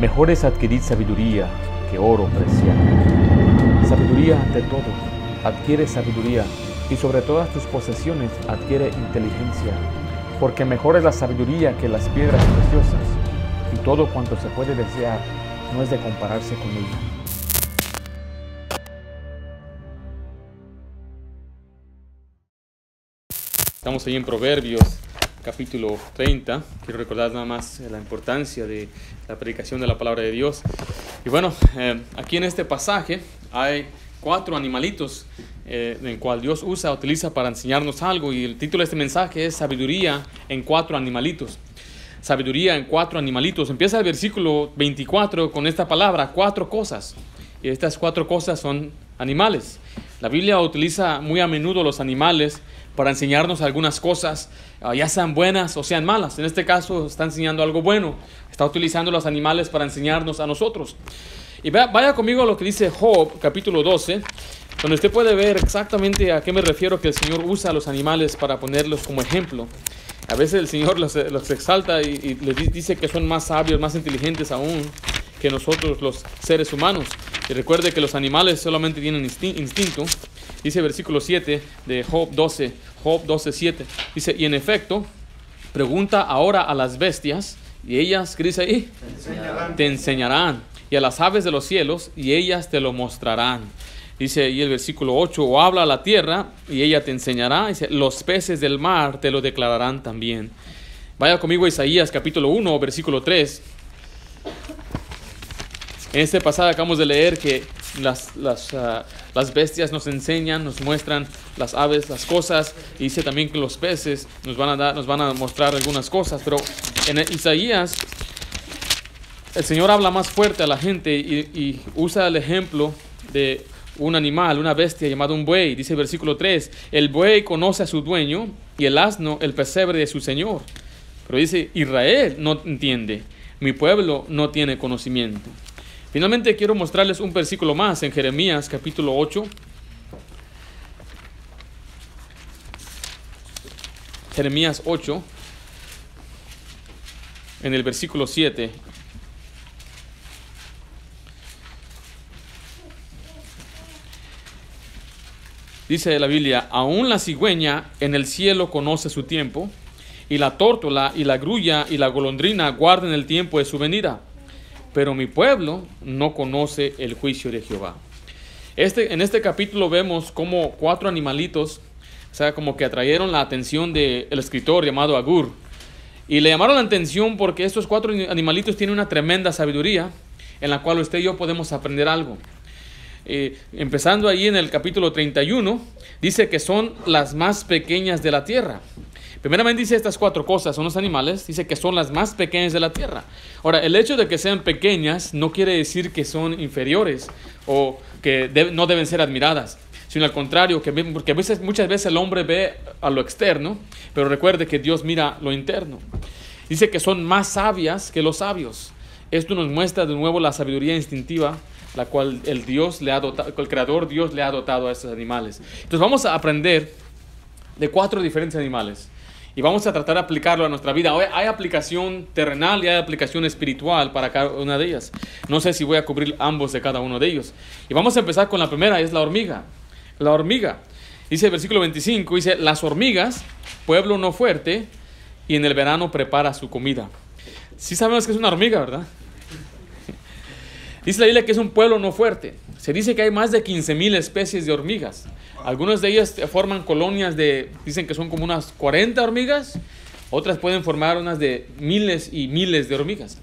Mejor es adquirir sabiduría que oro preciado. Sabiduría ante todo. Adquiere sabiduría y sobre todas tus posesiones adquiere inteligencia, porque mejor es la sabiduría que las piedras preciosas, y todo cuanto se puede desear no es de compararse con ella. Estamos ahí en Proverbios capítulo 30. Quiero recordar nada más la importancia de la predicación de la palabra de Dios. Y bueno, eh, aquí en este pasaje hay cuatro animalitos eh, en cual Dios usa, utiliza para enseñarnos algo. Y el título de este mensaje es Sabiduría en cuatro animalitos. Sabiduría en cuatro animalitos. Empieza el versículo 24 con esta palabra, cuatro cosas. Y estas cuatro cosas son animales. La Biblia utiliza muy a menudo los animales para enseñarnos algunas cosas, ah, ya sean buenas o sean malas. En este caso está enseñando algo bueno, está utilizando los animales para enseñarnos a nosotros. Y vaya conmigo a lo que dice Job, capítulo 12, donde usted puede ver exactamente a qué me refiero que el Señor usa a los animales para ponerlos como ejemplo. A veces el Señor los, exalta y, y les dice que son más sabios, más inteligentes aún que nosotros los seres humanos. Y recuerde que los animales solamente tienen instinto. Dice versículo 7 de Job 12, Job 12, 7. Dice, y en efecto, pregunta ahora a las bestias, y ellas, ¿qué dice ahí? Te enseñarán. te enseñarán. Y a las aves de los cielos, y ellas te lo mostrarán. Dice ahí el versículo 8, o habla a la tierra, y ella te enseñará. Dice, los peces del mar te lo declararán también. Vaya conmigo a Isaías capítulo 1, versículo 3. En este pasado acabamos de leer que las, las, ah, las, bestias nos enseñan, nos muestran las aves, las cosas, y dice también que los peces nos van a, dar, nos van a mostrar algunas cosas, pero en Isaías el Señor habla más fuerte a la gente y, y usa el ejemplo de un animal, una bestia llamado un buey. Dice el versículo 3, el buey conoce a su dueño y el asno el pesebre de su Señor. Pero dice, Israel no entiende, mi pueblo no tiene conocimiento. Finalmente quiero mostrarles un versículo más en Jeremías capítulo 8. Jeremías 8, en el versículo 7. Dice la Biblia, aún la cigüeña en el cielo conoce su tiempo, y la tórtola y la grulla y la golondrina guardan el tiempo de su venida pero mi pueblo no conoce el juicio de Jehová. Este, en este capítulo vemos como cuatro animalitos, o sea, como que atrayeron la atención del escritor llamado Agur. Y le llamaron la atención porque estos cuatro animalitos tienen una tremenda sabiduría en la cual usted y yo podemos aprender algo. Eh, empezando ahí en el capítulo 31, dice que son las más pequeñas de la tierra. Primeramente dice estas cuatro cosas, son los animales, dice que son las más pequeñas de la tierra. Ahora, el hecho de que sean pequeñas no quiere decir que son inferiores o que no deben ser admiradas, sino al contrario, que, porque veces, muchas veces el hombre ve a lo externo, pero recuerde que Dios mira lo interno. Dice que son más sabias que los sabios. Esto nos muestra de nuevo la sabiduría instintiva la cual el Dios le ha dotado, el creador Dios le ha dotado a estos animales. Entonces vamos a aprender de cuatro diferentes animales y vamos a tratar de aplicarlo a nuestra vida. Hoy hay aplicación terrenal y hay aplicación espiritual para cada una de ellas. No sé si voy a cubrir ambos de cada uno de ellos. Y vamos a empezar con la primera, es la hormiga. La hormiga. Dice el versículo 25, dice, las hormigas, pueblo no fuerte, y en el verano prepara su comida. Sí sabemos que es una hormiga, ¿verdad? Dice la Biblia que es un pueblo no fuerte. Se dice que hay más de 15.000 especies de hormigas. Algunas de ellas forman colonias de, dicen que son como unas 40 hormigas, otras pueden formar unas de miles y miles de hormigas.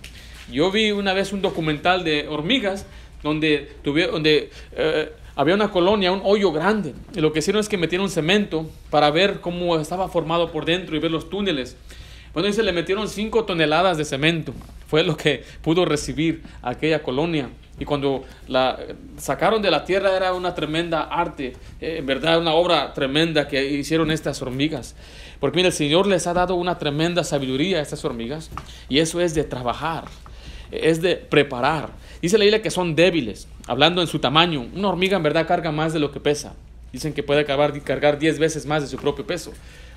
Yo vi una vez un documental de hormigas donde, donde eh, había una colonia, un hoyo grande. Y lo que hicieron es que metieron cemento para ver cómo estaba formado por dentro y ver los túneles. Bueno, dice, le metieron 5 toneladas de cemento. Fue lo que pudo recibir aquella colonia. Y cuando la sacaron de la tierra era una tremenda arte, eh, en verdad una obra tremenda que hicieron estas hormigas. Porque mira, el Señor les ha dado una tremenda sabiduría a estas hormigas y eso es de trabajar, es de preparar. Dice la Biblia que son débiles, hablando en su tamaño. Una hormiga en verdad carga más de lo que pesa. Dicen que puede cargar, cargar 10 veces más de su propio peso.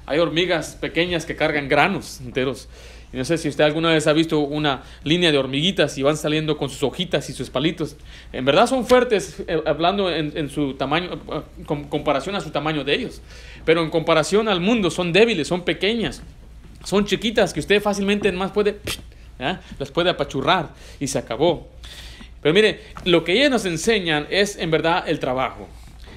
Hay hormigas pequeñas que cargan granos enteros no sé si usted alguna vez ha visto una línea de hormiguitas y van saliendo con sus hojitas y sus palitos. En verdad son fuertes, eh, hablando en, su tamaño, eh, con comparación a su tamaño de ellos. Pero en comparación al mundo son débiles, son pequeñas, son chiquitas que usted fácilmente más puede, las puede apachurrar y se acabó. Pero mire, lo que ellas nos enseñan es en verdad el trabajo.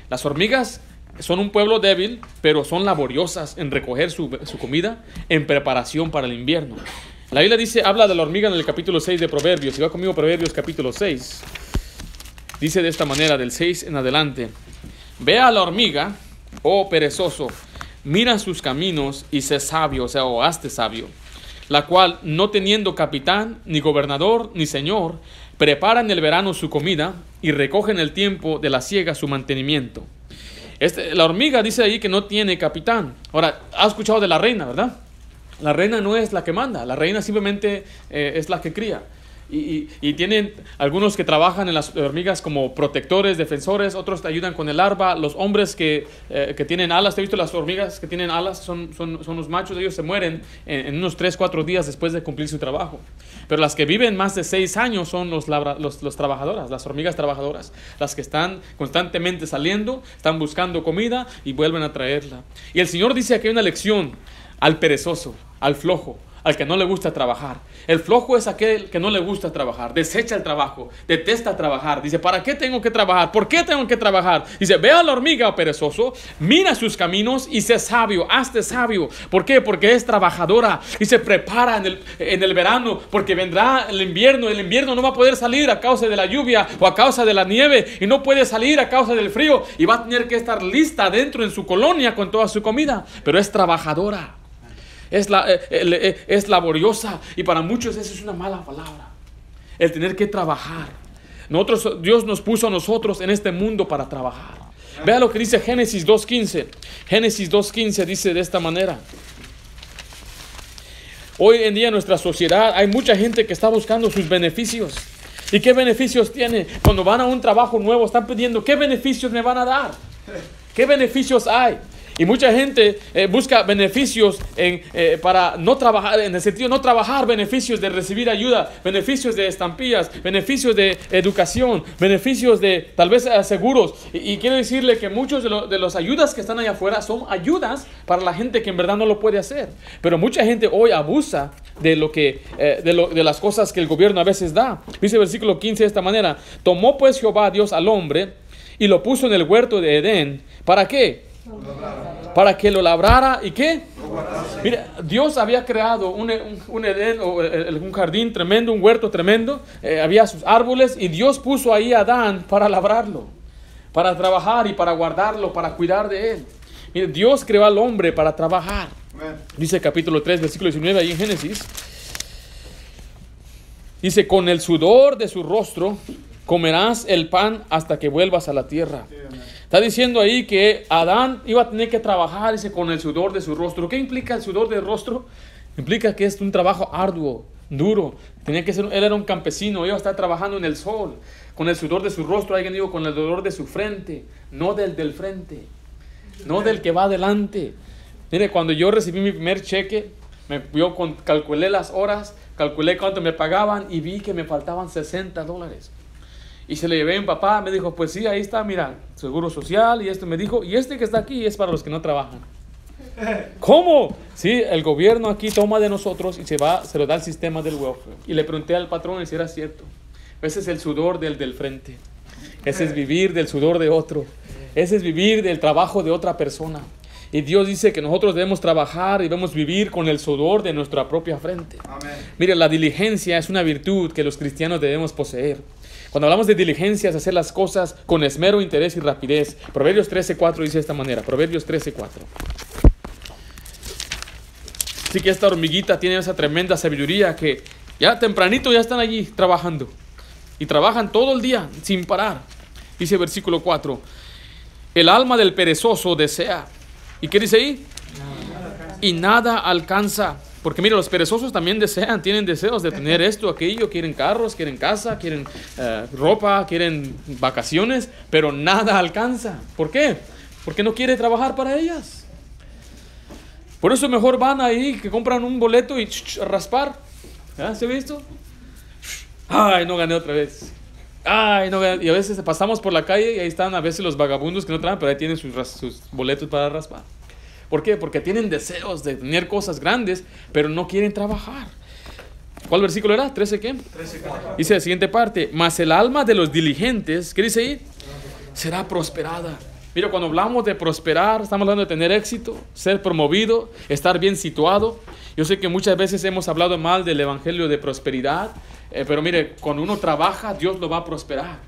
Las hormigas son un pueblo débil, pero son laboriosas en recoger su, comida en preparación para el invierno. La Biblia dice, habla de la hormiga en el capítulo 6 de Proverbios. Si va conmigo Proverbios capítulo 6. Dice de esta manera, del 6 en adelante. Ve a la hormiga, oh perezoso, mira sus caminos y sé sabio, o sea, o hazte sabio, la cual, no teniendo capitán, ni gobernador, ni señor, prepara en el verano su comida y recoge en el tiempo de la siega su mantenimiento. Este, la hormiga dice ahí que no tiene capitán. Ahora, ha escuchado de la reina, ¿verdad? La reina no es la que manda, la reina simplemente eh, es la que cría. Y, tienen algunos que trabajan en las hormigas como protectores, defensores, otros te ayudan con el larva. Los hombres que, eh, que tienen alas, ¿te he visto las hormigas que tienen alas? Son, son, son los machos, ellos se mueren en, unos 3, 4 días después de cumplir su trabajo. Pero las que viven más de 6 años son los, los, los trabajadoras, las hormigas trabajadoras, las que están constantemente saliendo, están buscando comida y vuelven a traerla. Y el Señor dice aquí una lección al perezoso, al flojo, al que no le gusta trabajar. El flojo es aquel que no le gusta trabajar, desecha el trabajo, detesta trabajar. Dice, ¿para qué tengo que trabajar? ¿Por qué tengo que trabajar? Dice, ve a la hormiga perezoso, mira sus caminos y sé sabio, hazte sabio. ¿Por qué? Porque es trabajadora y se prepara en el, en el verano, porque vendrá el invierno. El invierno no va a poder salir a causa de la lluvia o a causa de la nieve y no puede salir a causa del frío y va a tener que estar lista dentro en su colonia con toda su comida, pero es trabajadora es, la, eh, eh, es laboriosa y para muchos eso es una mala palabra. El tener que trabajar. Nosotros, Dios nos puso a nosotros en este mundo para trabajar. Vea lo que dice Génesis 2.15. Génesis 2.15 dice de esta manera. Hoy en día en nuestra sociedad hay mucha gente que está buscando sus beneficios. ¿Y qué beneficios tiene? Cuando van a un trabajo nuevo están pidiendo, ¿qué beneficios me van a dar? ¿Qué beneficios hay? Y mucha gente eh, busca beneficios en, eh, para no trabajar, en el sentido de no trabajar, beneficios de recibir ayuda, beneficios de estampillas, beneficios de educación, beneficios de tal vez eh, seguros. Y, quiero decirle que muchos de, de las ayudas que están allá afuera son ayudas para la gente que en verdad no lo puede hacer. Pero mucha gente hoy abusa de, lo que, de, lo, de las cosas que el gobierno a veces da. Dice el versículo 15 de esta manera, tomó pues Jehová Dios al hombre y lo puso en el huerto de Edén. ¿Para qué? Para que lo labrara y qué. Mira, Dios había creado un, un, Edén, o un jardín tremendo, un huerto tremendo, eh, había sus árboles y Dios puso ahí a Adán para labrarlo, para trabajar y para guardarlo, para cuidar de él. Mira, Dios creó al hombre para trabajar. Dice capítulo 3, versículo 19 ahí en Génesis. Dice, con el sudor de su rostro comerás el pan hasta que vuelvas a la tierra. Está diciendo ahí que Adán iba a tener que trabajar con el sudor de su rostro. ¿Qué implica el sudor del rostro? Implica que es un trabajo arduo, duro. Tenía que ser, él era un campesino, iba a estar trabajando en el sol, con el sudor de su rostro, alguien dijo, con el dolor de su frente, no del del frente, no del que va adelante. Mire, cuando yo recibí mi primer cheque, me, yo calculé las horas, calculé cuánto me pagaban y vi que me faltaban 60 dólares. Y se le llevé a mi papá, me dijo, pues sí, ahí está, mira, seguro social y esto me dijo, y este que está aquí es para los que no trabajan. ¿Cómo? Sí, el gobierno aquí toma de nosotros y se va, se lo da al sistema del welfare. Y le pregunté al patrón si era cierto. Ese es el sudor del del frente. Ese es vivir del sudor de otro. Ese es vivir del trabajo de otra persona. Y Dios dice que nosotros debemos trabajar y debemos vivir con el sudor de nuestra propia frente. Mire, la diligencia es una virtud que los cristianos debemos poseer. Cuando hablamos de diligencias, hacer las cosas con esmero, interés y rapidez. Proverbios 13.4 dice de esta manera. Proverbios 13.4. Así que esta hormiguita tiene esa tremenda sabiduría que ya tempranito ya están allí trabajando. Y trabajan todo el día sin parar. Dice versículo 4. El alma del perezoso desea. ¿Y qué dice ahí? Y nada alcanza. Porque mira, los perezosos también desean, tienen deseos de tener esto, aquello, quieren carros, quieren casa, quieren eh, ropa, quieren vacaciones, pero nada alcanza. ¿Por qué? Porque no quiere trabajar para ellas. Por eso mejor van ahí que compran un boleto y raspar. ¿Ya ¿Se ha visto? Ay, no gané otra vez. Ay, no gané. Y a veces pasamos por la calle y ahí están a veces los vagabundos que no traen, pero ahí tienen sus, sus boletos para raspar. ¿Por qué? Porque tienen deseos de tener cosas grandes, pero no quieren trabajar. ¿Cuál versículo era? ¿13 qué? 13, dice la siguiente parte, mas el alma de los diligentes, ¿qué dice ahí? Será prosperada. Mira, cuando hablamos de prosperar, estamos hablando de tener éxito, ser promovido, estar bien situado. Yo sé que muchas veces hemos hablado mal del evangelio de prosperidad, eh, pero mire, cuando uno trabaja, Dios lo va a prosperar.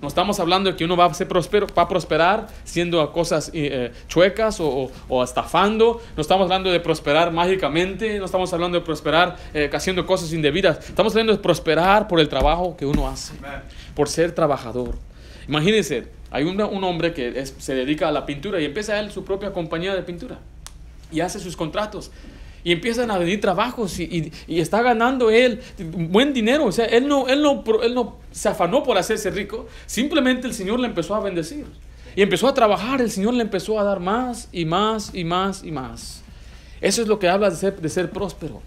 No estamos hablando de que uno va a ser próspero, va a prosperar siendo cosas eh, chuecas o, o, estafando. No estamos hablando de prosperar mágicamente. No estamos hablando de prosperar eh, haciendo cosas indebidas. Estamos hablando de prosperar por el trabajo que uno hace, por ser trabajador. Imagínense, hay un, un hombre que se dedica a la pintura y empieza él su propia compañía de pintura y hace sus contratos. Y empiezan a venir trabajos y, y, está ganando él buen dinero. O sea, él no, él, no, él no se afanó por hacerse rico. Simplemente el Señor le empezó a bendecir. Y empezó a trabajar. El Señor le empezó a dar más y más y más y más. Eso es lo que habla de ser, de ser próspero.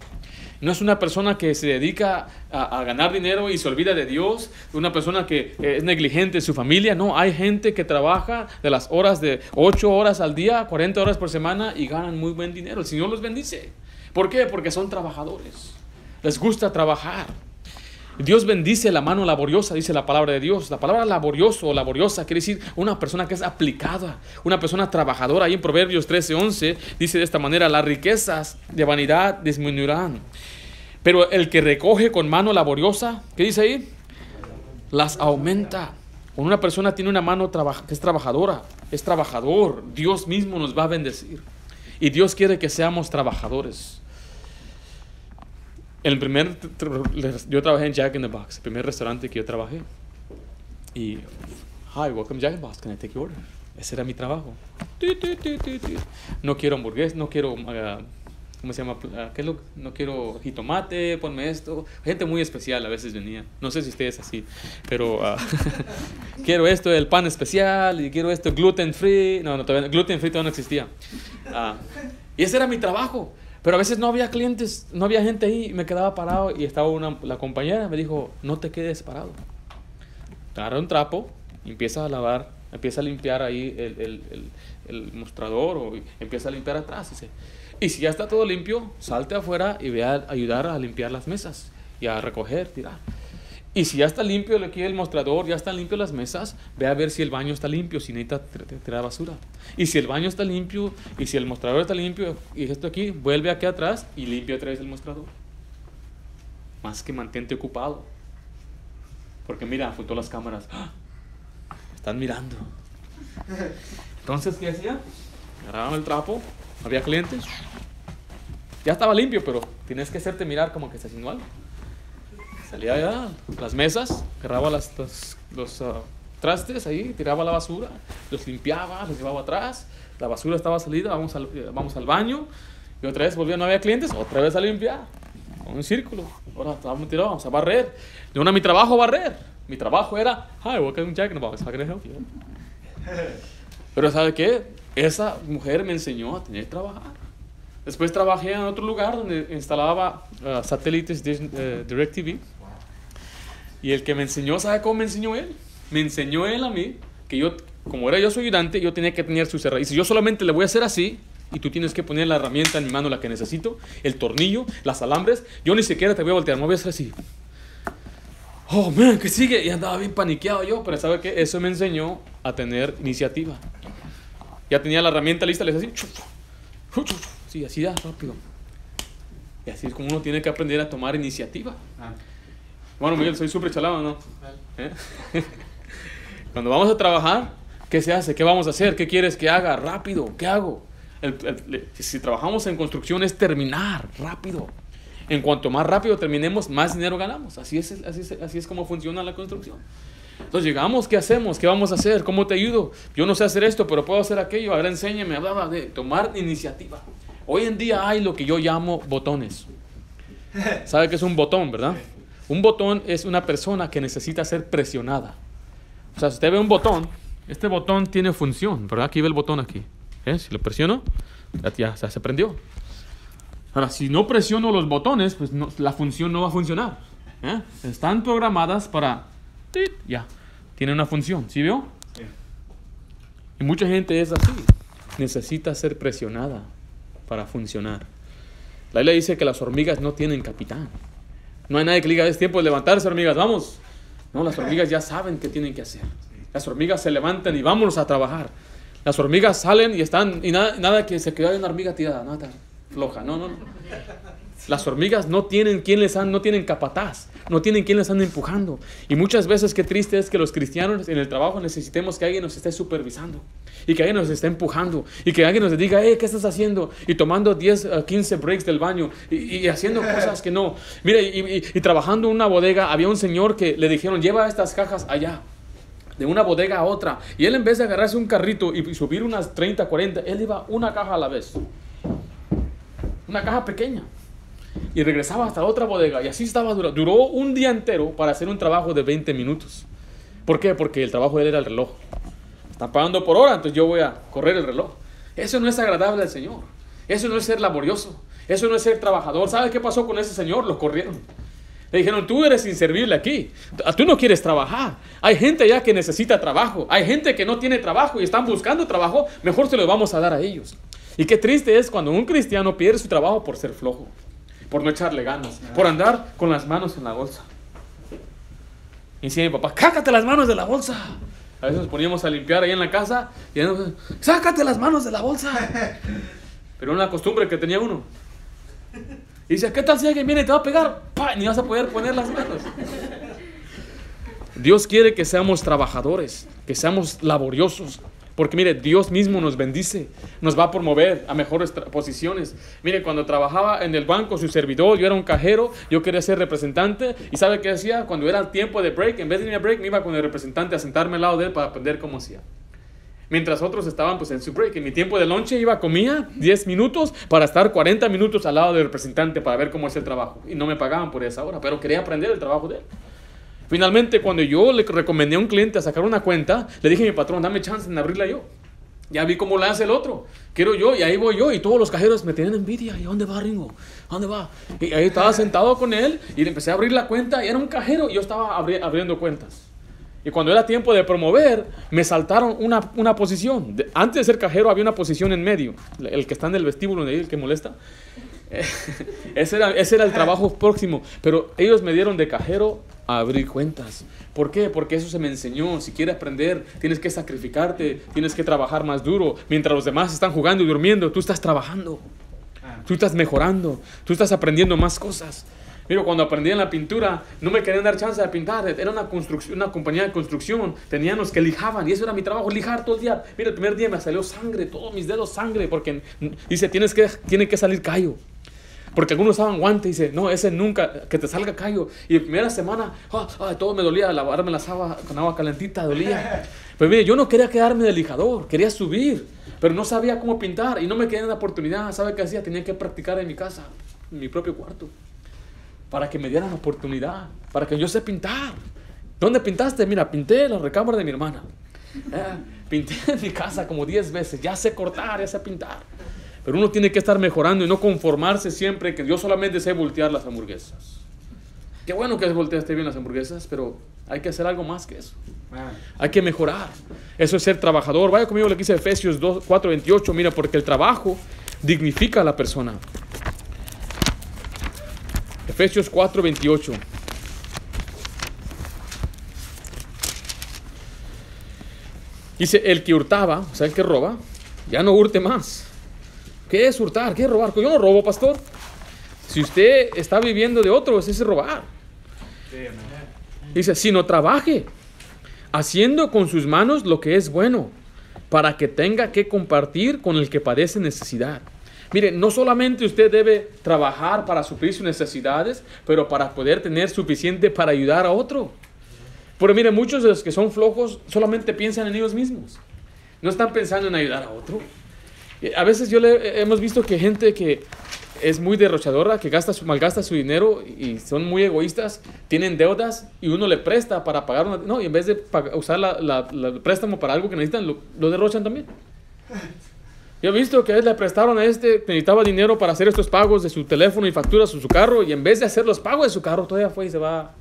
No es una persona que se dedica a, ganar dinero y se olvida de Dios, una persona que es negligente en su familia. No, hay gente que trabaja de las horas de 8 horas al día, 40 horas por semana y ganan muy buen dinero. El Señor los bendice. ¿Por qué? Porque son trabajadores. Les gusta trabajar. Dios bendice la mano laboriosa, dice la palabra de Dios. La palabra laborioso o laboriosa quiere decir una persona que es aplicada, una persona trabajadora. Ahí en Proverbios 13:11 dice de esta manera, las riquezas de vanidad disminuirán. Pero el que recoge con mano laboriosa, ¿qué dice ahí? Las aumenta. Cuando una persona tiene una mano que es trabajadora, es trabajador, Dios mismo nos va a bendecir. Y Dios quiere que seamos trabajadores. El primer, yo trabajé en Jack in the Box, el primer restaurante que yo trabajé. Y, hi, welcome Jack in the Box, can I take your order? Ese era mi trabajo. No quiero hamburguesas, no quiero, uh, ¿cómo se llama? Uh, ¿Qué es lo? No quiero jitomate, ponme esto. Gente muy especial a veces venía. No sé si ustedes así, pero uh, quiero esto, el pan especial, y quiero esto, gluten free. No, no, gluten free todavía no existía. y ese era mi trabajo. Pero a veces no había clientes, no había gente ahí, me quedaba parado y estaba una, la compañera, me dijo, no te quedes parado. Agarra un trapo, empieza a lavar, empieza a limpiar ahí el, el, el, el mostrador o empieza a limpiar atrás. Dice. Y si ya está todo limpio, salte afuera y ve a ayudar a limpiar las mesas y a recoger, tirar. Y si ya está limpio aquí el mostrador, ya están limpios las mesas, ve a ver si el baño está limpio, si necesita tirar basura. Y si el baño está limpio, y si el mostrador está limpio, y esto aquí, vuelve aquí atrás y limpia otra vez el mostrador. Más que mantente ocupado. Porque mira, todas las cámaras. ¡ah! Están mirando. Entonces, ¿qué hacía? Agarraban el trapo, había clientes. Ya estaba limpio, pero tienes que hacerte mirar como que está haciendo algo. Salía allá, las mesas, agarraba las, los, ah, trastes ahí, tiraba la basura, los limpiaba, los llevaba atrás, la basura estaba salida, vamos al, vamos al baño, y otra vez volvía, no había clientes, otra vez a limpiar, un círculo, ahora estábamos tirados, vamos a barrer. De una mi trabajo barrer, mi trabajo era, hi, welcome Jack in the Box, how can I help you? Pero ¿sabe qué? Esa mujer me enseñó a tener que trabajar. Después trabajé en otro lugar donde instalaba uh, satélites de uh, DirecTV y el que me enseñó, ¿sabe cómo me enseñó él? Me enseñó él a mí que yo, como era yo su ayudante, yo tenía que tener su cerradura. Y si yo solamente le voy a hacer así, y tú tienes que poner la herramienta en mi mano, la que necesito, el tornillo, las alambres, yo ni siquiera te voy a voltear, me voy a hacer así. Oh, man, que sigue. Y andaba bien paniqueado yo, pero ¿sabe qué? Eso me enseñó a tener iniciativa. Ya tenía la herramienta lista, le decía así. Sí, así da, rápido. Y así es como uno tiene que aprender a tomar iniciativa. Ah. Bueno, Miguel, soy súper chalado, ¿no? ¿Eh? Cuando vamos a trabajar, ¿qué se hace? ¿Qué vamos a hacer? ¿Qué quieres que haga? Rápido, ¿qué hago? si trabajamos en construcción es terminar rápido. En cuanto más rápido terminemos, más dinero ganamos. Así es, así es, así es como funciona la construcción. Entonces llegamos, ¿qué hacemos? ¿Qué vamos a hacer? ¿Cómo te ayudo? Yo no sé hacer esto, pero puedo hacer aquello. Ahora enséñame. Hablaba de tomar iniciativa. Hoy en día hay lo que yo llamo botones. ¿Sabe qué es un botón, verdad? Un botón es una persona que necesita ser presionada. O sea, si usted ve un botón, este botón tiene función, ¿verdad? Aquí ve el botón aquí. ¿Eh? Si lo presiono, ya, se prendió. Ahora, si no presiono los botones, pues la función no va a funcionar. ¿eh? Están programadas para... Ya, tiene una función, ¿sí vio? Y mucha gente es así. Necesita ser presionada para funcionar. La Biblia dice que las hormigas no tienen capitán. No hay nadie que diga, es tiempo de levantarse, hormigas, vamos. No, las hormigas ya saben qué tienen que hacer. Las hormigas se levantan y vámonos a trabajar. Las hormigas salen y están, y nada, nada que se quede una hormiga tirada, nada floja. No, no, no. Las hormigas no tienen quien les han, no tienen capataz, no tienen quien les ande empujando. Y muchas veces qué triste es que los cristianos en el trabajo necesitemos que alguien nos esté supervisando y que alguien nos esté empujando y que alguien nos diga, hey, ¿qué estás haciendo? Y tomando 10, 15 breaks del baño y, haciendo cosas que no. Mire, y, trabajando en una bodega, había un señor que le dijeron, lleva estas cajas allá de una bodega a otra. Y él en vez de agarrarse un carrito y subir unas 30, 40, él iba una caja a la vez una caja pequeña. Y regresaba hasta otra bodega. Y así estaba, duró, duró un día entero para hacer un trabajo de 20 minutos. ¿Por qué? Porque el trabajo de él era el reloj. Están pagando por hora, entonces yo voy a correr el reloj. Eso no es agradable al Señor. Eso no es ser laborioso. Eso no es ser trabajador. ¿Sabes qué pasó con ese señor? Lo corrieron. Le dijeron, tú eres inservible aquí. Tú no quieres trabajar. Hay gente ya que necesita trabajo. Hay gente que no tiene trabajo y están buscando trabajo. Mejor se lo vamos a dar a ellos. Y qué triste es cuando un cristiano pierde su trabajo por ser flojo, por no echarle ganas, por andar con las manos en la bolsa. Y decía mi papá, cácate las manos de la bolsa. A veces nos poníamos a limpiar ahí en la casa y sácate las manos de la bolsa. Pero una costumbre que tenía uno. Y dice, ¿qué tal si alguien viene y te va a pegar? Ni vas a poder poner las manos. Dios quiere que seamos trabajadores, que seamos laboriosos, porque mire, Dios mismo nos bendice, nos va a promover a mejores posiciones. Mire, cuando trabajaba en el banco, su servidor, yo era un cajero, yo quería ser representante. ¿Y sabe qué hacía? Cuando era el tiempo de break, en vez de irme a break, me iba con el representante a sentarme al lado de él para aprender cómo hacía. Mientras otros estaban pues en su break. En mi tiempo de lonche iba, comía 10 minutos para estar 40 minutos al lado del representante para ver cómo es el trabajo. Y no me pagaban por esa hora, pero quería aprender el trabajo de él. Finalmente, cuando yo le recomendé a un cliente a sacar una cuenta, le dije a mi patrón, dame chance en abrirla yo. Ya vi cómo la hace el otro. Quiero yo, y ahí voy yo. Y todos los cajeros me tienen envidia. ¿Y dónde va Ringo? ¿A dónde va? Y ahí estaba sentado con él y le empecé a abrir la cuenta. Y era un cajero y yo estaba abriendo cuentas. Y cuando era tiempo de promover, me saltaron una, una posición. antes de ser cajero había una posición en medio. El que está en el vestíbulo, el que molesta. ese, era, ese era el trabajo próximo. Pero ellos me dieron de cajero a abrir cuentas. ¿Por qué? Porque eso se me enseñó. Si quieres aprender, tienes que sacrificarte, tienes que trabajar más duro. Mientras los demás están jugando y durmiendo, tú estás trabajando. Tú estás mejorando, tú estás aprendiendo más cosas. Mira, cuando aprendí en la pintura, no me querían dar chance de pintar. Era una, construcción, una compañía de construcción. Tenían los que lijaban y eso era mi trabajo, lijar todo el día. Mira, el primer día me salió sangre, todos mis dedos sangre, porque dice, tienes que, tiene que salir callo. Porque algunos usaban guante y dice, no, ese nunca, que te salga callo. Y la primera semana, ah, todo me dolía, lavarme las aguas con agua calentita dolía. Pero mire, yo no quería quedarme de lijador, quería subir, pero no sabía cómo pintar y no me quedé en la oportunidad. ¿Sabe qué hacía? Tenía que practicar en mi casa, en mi propio cuarto, para que me dieran la oportunidad, para que yo sé pintar. ¿Dónde pintaste? Mira, pinté la recámara de mi hermana. Eh, pinté en mi casa como 10 veces, ya sé cortar, ya sé pintar. Pero uno tiene que estar mejorando y no conformarse siempre que yo solamente sé voltear las hamburguesas. Qué bueno que volteaste bien las hamburguesas, pero hay que hacer algo más que eso. Hay que mejorar. Eso es ser trabajador. Vaya conmigo lo que dice Efesios 2, 4, 28. Mira, porque el trabajo dignifica a la persona. Efesios 4, 28. Dice, el que hurtaba, o sea, el que roba, ya no hurte más ¿Qué es hurtar? ¿Qué es robar? Yo no robo, pastor. Si usted está viviendo de otro, ese es robar. Dice, si no trabaje, haciendo con sus manos lo que es bueno, para que tenga que compartir con el que padece necesidad. Mire, no solamente usted debe trabajar para suplir sus necesidades, pero para poder tener suficiente para ayudar a otro. Pero mire, muchos de los que son flojos solamente piensan en ellos mismos. No están pensando en ayudar a otro. A veces yo le, hemos visto que gente que es muy derrochadora, que gasta su, malgasta su dinero y son muy egoístas, tienen deudas y uno le presta para pagar una... No, y en vez de usar la, el préstamo para algo que necesitan, lo, derrochan también. Yo he visto que le prestaron a este, necesitaba dinero para hacer estos pagos de su teléfono y facturas de su carro, y en vez de hacer los pagos de su carro, todavía fue y se va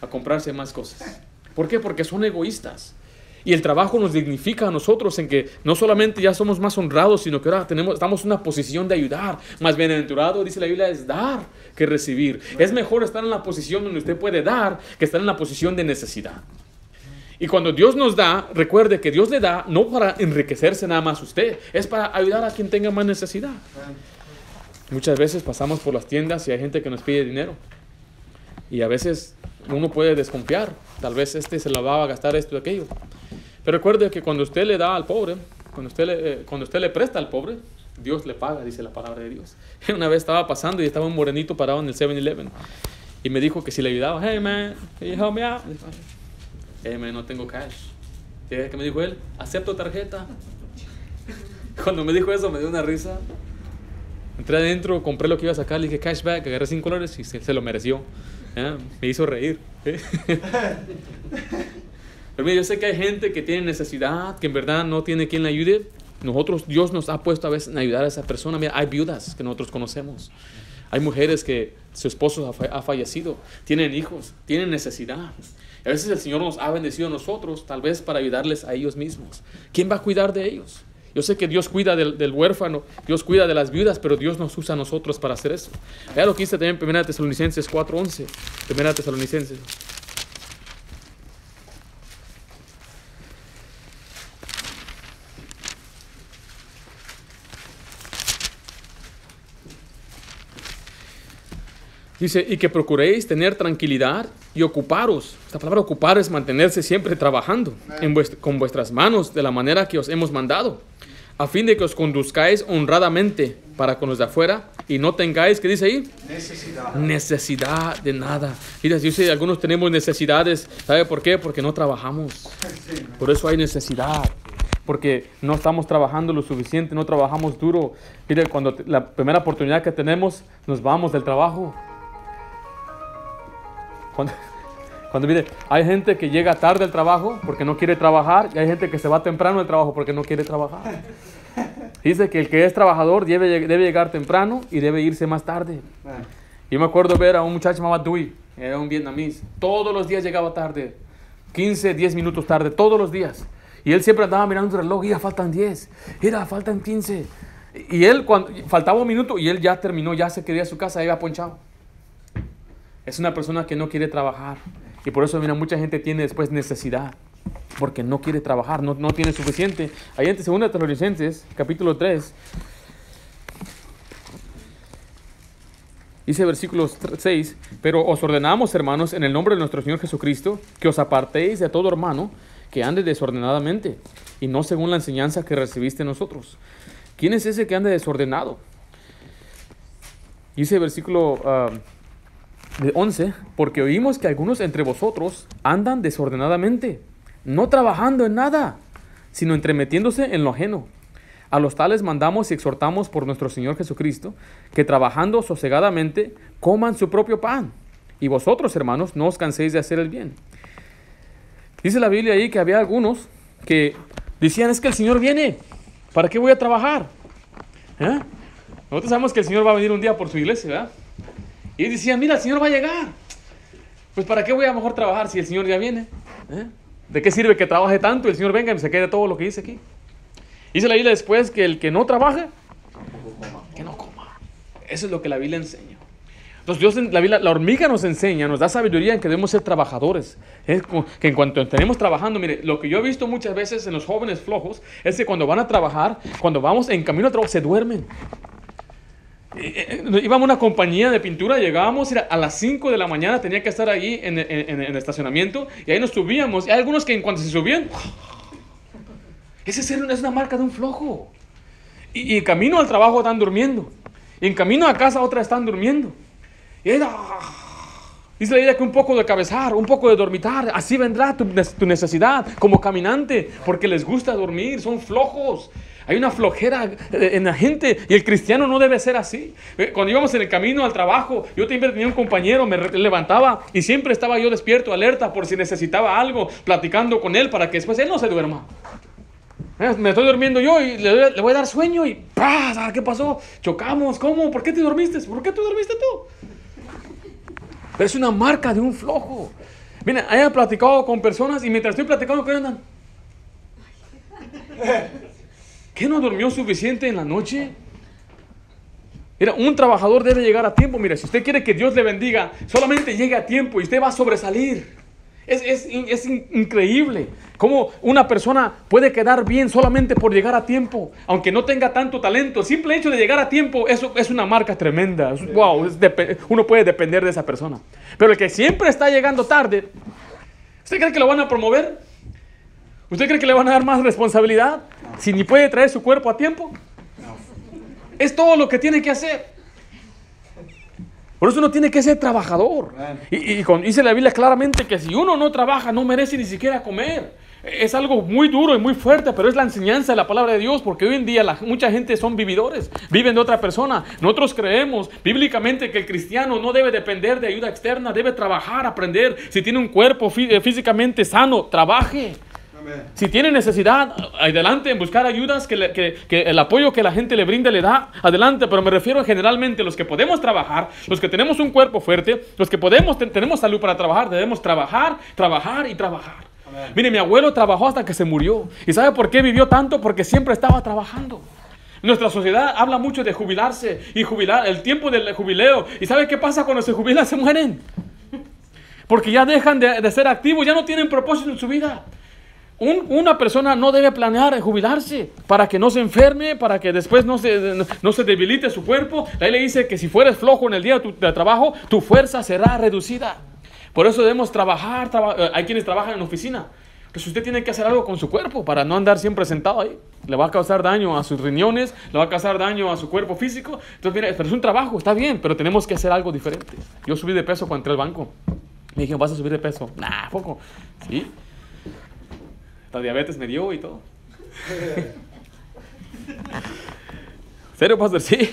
a comprarse más cosas. ¿Por qué? Porque son egoístas. Y el trabajo nos dignifica a nosotros en que no solamente ya somos más honrados, sino que ahora tenemos, estamos en una posición de ayudar. Más bienaventurado, dice la Biblia, es dar que recibir. Es mejor estar en la posición donde usted puede dar que estar en la posición de necesidad. Y cuando Dios nos da, recuerde que Dios le da no para enriquecerse nada más usted, es para ayudar a quien tenga más necesidad. Muchas veces pasamos por las tiendas y hay gente que nos pide dinero. Y a veces uno puede desconfiar. Tal vez este se lo va a gastar esto y aquello. Recuerde que cuando usted le da al pobre, cuando usted le, eh, cuando usted le presta al pobre, Dios le paga, dice la palabra de Dios. Una vez estaba pasando y estaba un morenito parado en el 7-Eleven. Y me dijo que si le ayudaba, hey man, you help me out? Hey man, no tengo cash. ¿Y qué me dijo él? Acepto tarjeta. Cuando me dijo eso me dio una risa. Entré adentro, compré lo que iba a sacar, le dije cashback, agarré 5 dólares y se, lo mereció. Me hizo reír. Pero mira, yo sé que hay gente que tiene necesidad, que en verdad no tiene quien le ayude. Nosotros, Dios nos ha puesto a veces en ayudar a esa persona. Mira, hay viudas que nosotros conocemos. Hay mujeres que su esposo ha, fa- ha fallecido, tienen hijos, tienen necesidad. A veces el Señor nos ha bendecido a nosotros, tal vez para ayudarles a ellos mismos. ¿Quién va a cuidar de ellos? Yo sé que Dios cuida del, del huérfano, Dios cuida de las viudas, pero Dios nos usa a nosotros para hacer eso. Vea lo que dice también en 1 Tesalonicenses 4.11. 1 Tesalonicenses. Dice, y que procuréis tener tranquilidad y ocuparos. Esta palabra ocupar es mantenerse siempre trabajando en vuest- con vuestras manos de la manera que os hemos mandado, a fin de que os conduzcáis honradamente para con los de afuera y no tengáis, ¿qué dice ahí? Necesidad. Necesidad de nada. Mira, yo sé, algunos tenemos necesidades. ¿Sabe por qué? Porque no trabajamos. Por eso hay necesidad. Porque no estamos trabajando lo suficiente, no trabajamos duro. Mire, cuando la primera oportunidad que tenemos, nos vamos del trabajo. Cuando, cuando mire, hay gente que llega tarde al trabajo porque no quiere trabajar y hay gente que se va temprano al trabajo porque no quiere trabajar. Dice que el que es trabajador debe, debe llegar temprano y debe irse más tarde. Yo me acuerdo ver a un muchacho llamado Dui, era un vietnamís. Todos los días llegaba tarde, 15, 10 minutos tarde, todos los días. Y él siempre andaba mirando el reloj, ya faltan 10, mira, faltan 15. Y él, cuando faltaba un minuto, y él ya terminó, ya se quería a su casa, iba ponchado. Es una persona que no quiere trabajar. Y por eso, mira, mucha gente tiene después necesidad. Porque no quiere trabajar, no, no tiene suficiente. Ahí en 2 Tesalonicenses, capítulo 3, Dice versículo 6, pero os ordenamos, hermanos, en el nombre de nuestro Señor Jesucristo, que os apartéis de todo hermano que ande desordenadamente y no según la enseñanza que recibiste nosotros. ¿Quién es ese que ande desordenado? Dice versículo ah, de 11, porque oímos que algunos entre vosotros andan desordenadamente, no trabajando en nada, sino entremetiéndose en lo ajeno. A los tales mandamos y exhortamos por nuestro Señor Jesucristo que trabajando sosegadamente coman su propio pan. Y vosotros, hermanos, no os canséis de hacer el bien. Dice la Biblia ahí que había algunos que decían, es que el Señor viene, ¿para qué voy a trabajar? ¿Eh? Nosotros sabemos que el Señor va a venir un día por su iglesia, ¿verdad? Y decían, mira, el Señor va a llegar. Pues ¿para qué voy a mejor trabajar si el Señor ya viene? ¿Eh? ¿De qué sirve que trabaje tanto y el Señor venga y se quede todo lo que dice aquí? Dice la Biblia después que el que no trabaje, que no coma. Eso es lo que la Biblia enseña. Entonces Dios, la, Biblia, la hormiga nos enseña, nos da sabiduría en que debemos ser trabajadores. Es que en cuanto tenemos trabajando, mire, lo que yo he visto muchas veces en los jóvenes flojos es que cuando van a trabajar, cuando vamos en camino al trabajo, se duermen. Eh, eh, Íbamos a una compañía de pintura, llegábamos a las 5 de la mañana, tenía que estar ahí en, en- en el estacionamiento y ahí nos subíamos. Y hay algunos que en cuanto se subían, ese es una- marca de un flojo. Y, y camino al trabajo están durmiendo. Y en camino a casa otras están durmiendo. Y era, dice la Biblia que un poco de cabezar, un poco de dormitar, así vendrá tu, tu necesidad como caminante, porque les gusta dormir, son flojos. Hay una flojera eh, en la gente y el cristiano no debe ser así. Eh, Cuando íbamos en el camino al trabajo, yo siempre tenía un compañero, me levantaba y siempre estaba yo despierto, alerta por si necesitaba algo, platicando con él para que después él no se duerma. Eh, Me estoy durmiendo yo y le, voy a dar sueño y ¡pah! Ah, ¿Qué pasó? Chocamos. ¿Cómo? ¿Por qué te dormiste? ¿Por qué tú dormiste tú? Es una marca de un flojo. Mira, he platicado con personas y mientras estoy platicando, ¿qué andan? ¿Qué no durmió suficiente en la noche? Mira, un trabajador debe llegar a tiempo. Mira, si usted quiere que Dios le bendiga, solamente llegue a tiempo y usted va a sobresalir. Es, es, es in- increíble cómo una persona puede quedar bien solamente por llegar a tiempo, aunque no tenga tanto talento. El simple hecho de llegar a tiempo eso es una marca tremenda. Wow, es uno puede depender de esa persona. Pero el que siempre está llegando tarde, ¿usted cree que lo van a promover? ¿Usted cree que le van a dar más responsabilidad si ni puede traer su cuerpo a tiempo? Es todo lo que tiene que hacer. Por eso uno tiene que ser trabajador. Y, y con- dice la Biblia claramente que si uno no trabaja, no merece ni siquiera comer. Es algo muy duro y muy fuerte, pero es la enseñanza de la palabra de Dios, porque hoy en día la- mucha gente son vividores, viven de otra persona. Nosotros creemos bíblicamente que el cristiano no debe depender de ayuda externa, debe trabajar, aprender. Si tiene un cuerpo fí- eh, físicamente sano, trabaje. Si tiene necesidad, adelante en buscar ayudas, que, le- que- que el apoyo que la gente le brinda le da, adelante. Pero me refiero generalmente a los que podemos trabajar, los que tenemos un cuerpo fuerte, los que podemos, ten- tenemos salud para trabajar, debemos trabajar, trabajar y trabajar. Mire, mi abuelo trabajó hasta que se murió. ¿Y sabe por qué vivió tanto? Porque siempre estaba trabajando. Nuestra sociedad habla mucho de jubilarse y jubilar, el tiempo del jubileo. ¿Y sabe qué pasa cuando se jubilan? Se mueren. Porque ya dejan de, de ser activos, ya no tienen propósito en su vida. Un- una persona no debe planear jubilarse para que no se enferme, para que después no se, no, se debilite su cuerpo. La ley le dice que si fueres flojo en el día de tu trabajo, tu fuerza será reducida. Por eso debemos trabajar. traba- eh, hay quienes trabajan en oficina. Pues usted tiene que hacer algo con su cuerpo para no andar siempre sentado ahí. Le va a causar daño a sus riñones, le va a causar daño a su cuerpo físico. Entonces, pero es un trabajo, está bien, pero tenemos que hacer algo diferente. Yo subí de peso cuando entré al banco. Me dijeron, ¿vas a subir de peso? Nah, poco. Sí. La diabetes me dio y todo. ¿Serio, pastor? Sí.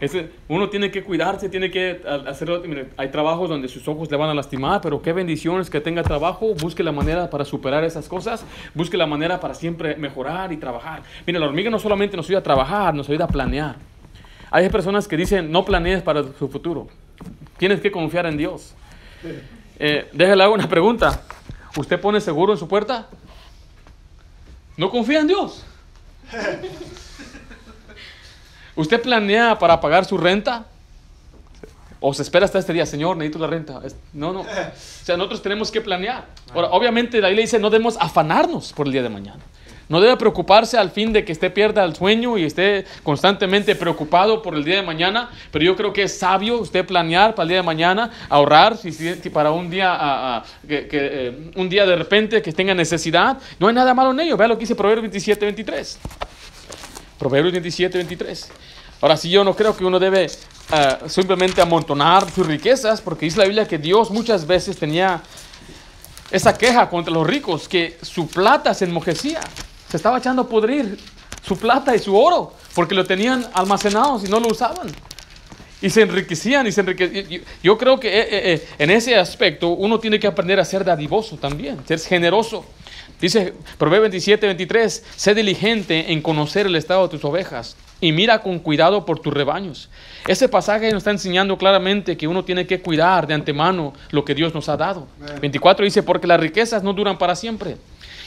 Ese- uno tiene que cuidarse, tiene que hacerlo. mire, hay trabajos donde sus ojos le van a lastimar, pero qué bendiciones que tenga trabajo. Busque la manera para superar esas cosas. Busque la manera para siempre mejorar y trabajar. Mire, la hormiga no solamente nos ayuda a trabajar, nos ayuda a planear. Hay personas que dicen, no planees para su futuro. Tienes que confiar en Dios. Eh, déjale hago una pregunta. ¿Usted pone seguro en su puerta? ¿No confía en Dios? ¿Usted planea para pagar su renta? ¿O se espera hasta este día, Señor, necesito la renta? No, no. O sea, nosotros tenemos que planear. Ahora, obviamente, la Biblia dice, no debemos afanarnos por el día de mañana. No debe preocuparse al fin de que usted pierda el sueño y esté constantemente preocupado por el día de mañana. Pero yo creo que es sabio usted planear para el día de mañana, ahorrar si, para un día, eh, un día de repente que tenga necesidad. No hay nada malo en ello. Vea lo que dice Proverbios 27, 23. Proverbios 27, 23. Ahora sí, yo no creo que uno debe ah, simplemente amontonar sus riquezas, porque dice la Biblia que Dios muchas veces tenía esa queja contra los ricos, que su plata se enmojecía, se estaba echando a podrir su plata y su oro, porque lo tenían almacenados y no lo usaban. Y se enriquecían y se enriquecían. Yo, creo que eh, eh, eh, en ese aspecto uno tiene que aprender a ser dadivoso también, ser generoso. Dice Proverbios 27, 23, sé diligente en conocer el estado de tus ovejas y mira con cuidado por tus rebaños. Ese pasaje nos está enseñando claramente que uno tiene que cuidar de antemano lo que Dios nos ha dado. 24 dice, porque las riquezas no duran para siempre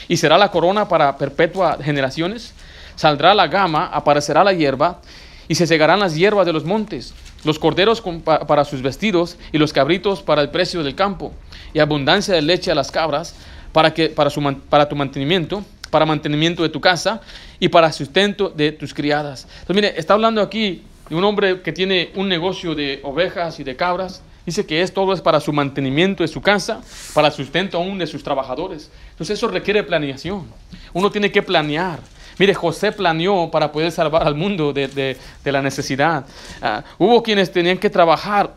y será la corona para perpetua generaciones. Saldrá la gama, aparecerá la hierba y se segarán las hierbas de los montes, los corderos para sus vestidos y los cabritos para el precio del campo, y abundancia de leche a las cabras para, que, para, para tu mantenimiento, para mantenimiento de tu casa y para sustento de tus criadas. Entonces, mire, está hablando aquí de un hombre que tiene un negocio de ovejas y de cabras. Dice que es todo es para su mantenimiento de su casa, para el sustento aún de sus trabajadores. Entonces eso requiere planeación. Uno tiene que planear. Mire, José planeó para poder salvar al mundo de, de- la necesidad. Ah, hubo quienes tenían que trabajar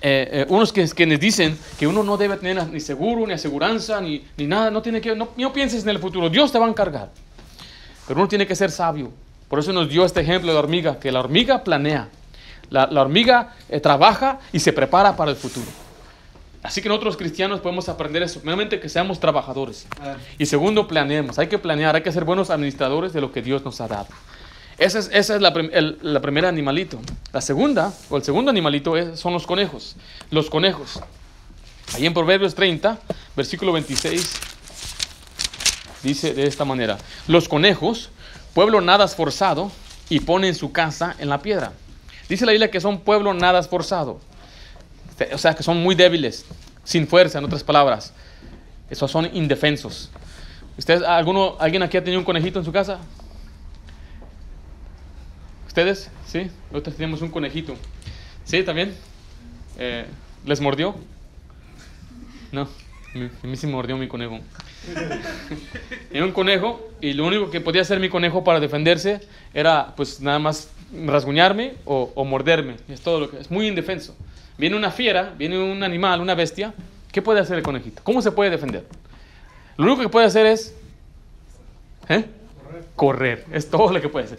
eh, eh, unos que, quienes dicen que uno no debe tener ni seguro, ni aseguranza, ni, ni nada, no, tiene que, no, no pienses en el futuro, Dios te va a encargar. Pero uno tiene que ser sabio. Por eso nos dio este ejemplo de la hormiga, que la hormiga planea. La, la hormiga eh, trabaja y se prepara para el futuro. Así que nosotros cristianos podemos aprender eso. Primeramente, que seamos trabajadores. Y segundo, planeemos. Hay que planear, hay que ser buenos administradores de lo que Dios nos ha dado. Esa es, esa es la, prim- el- la primera animalito. La segunda, o el segundo animalito, es- son los conejos. Los conejos. Ahí en Proverbios 30, versículo 26, dice de esta manera: Los conejos, pueblo nada esforzado, y ponen su casa en la piedra. Dice la Biblia que son pueblo nada esforzado. O sea, que son muy débiles, sin fuerza, en otras palabras. Esos son indefensos. ¿Ustedes, alguno, ¿Alguien aquí ha tenido un conejito en su casa? ¿Ustedes? ¿Sí? Nosotros tenemos un conejito. ¿Sí, también? Eh, ¿Les mordió? No, a mí sí me mordió mi conejo. Era un conejo y lo único que podía hacer mi conejo para defenderse era pues nada más rasguñarme o, morderme. Es todo lo que es muy indefenso. Viene una fiera, viene un animal, una bestia. ¿Qué puede hacer el conejito? ¿Cómo se puede defender? Lo único que puede hacer es ¿eh? correr. Es todo lo que puede hacer.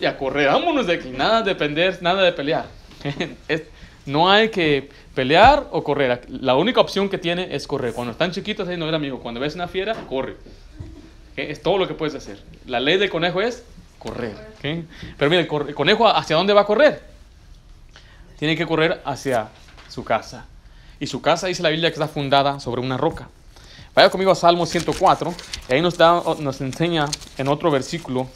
Y a correr, vámonos de aquí. Nada de depender, nada de pelear. No hay que pelear o correr. La única opción que tiene es correr. Cuando están chiquitos, ahí no amigo. Cuando ves una fiera, corre. Es todo lo que puedes hacer. La ley del conejo es correr. ¿ok? Pero mira, el conejo, ¿hacia dónde va a correr? Tiene que correr hacia su casa. Y su casa dice la Biblia que está fundada sobre una roca. Vaya conmigo a Salmo 104, y ahí nos, da, nos enseña en otro versículo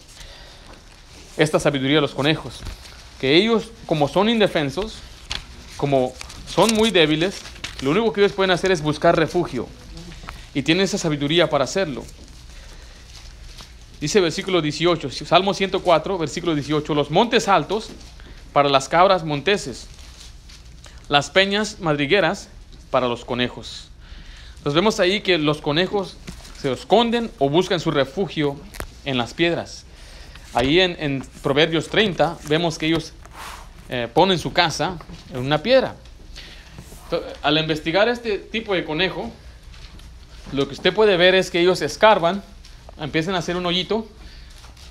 esta sabiduría de los conejos. Que ellos, como son indefensos, como son muy débiles, lo único que ellos pueden hacer es buscar refugio. Y tienen esa sabiduría para hacerlo. Dice versículo 18, Salmo 104, versículo 18, los montes altos para las cabras monteses, las peñas madrigueras para los conejos. Entonces vemos ahí que los conejos se esconden o buscan su refugio en las piedras. Ahí en, Proverbios 30 vemos que ellos eh, ponen su casa en una piedra. Al investigar este tipo de conejo, lo que usted puede ver es que ellos escarban, empiezan a hacer un hoyito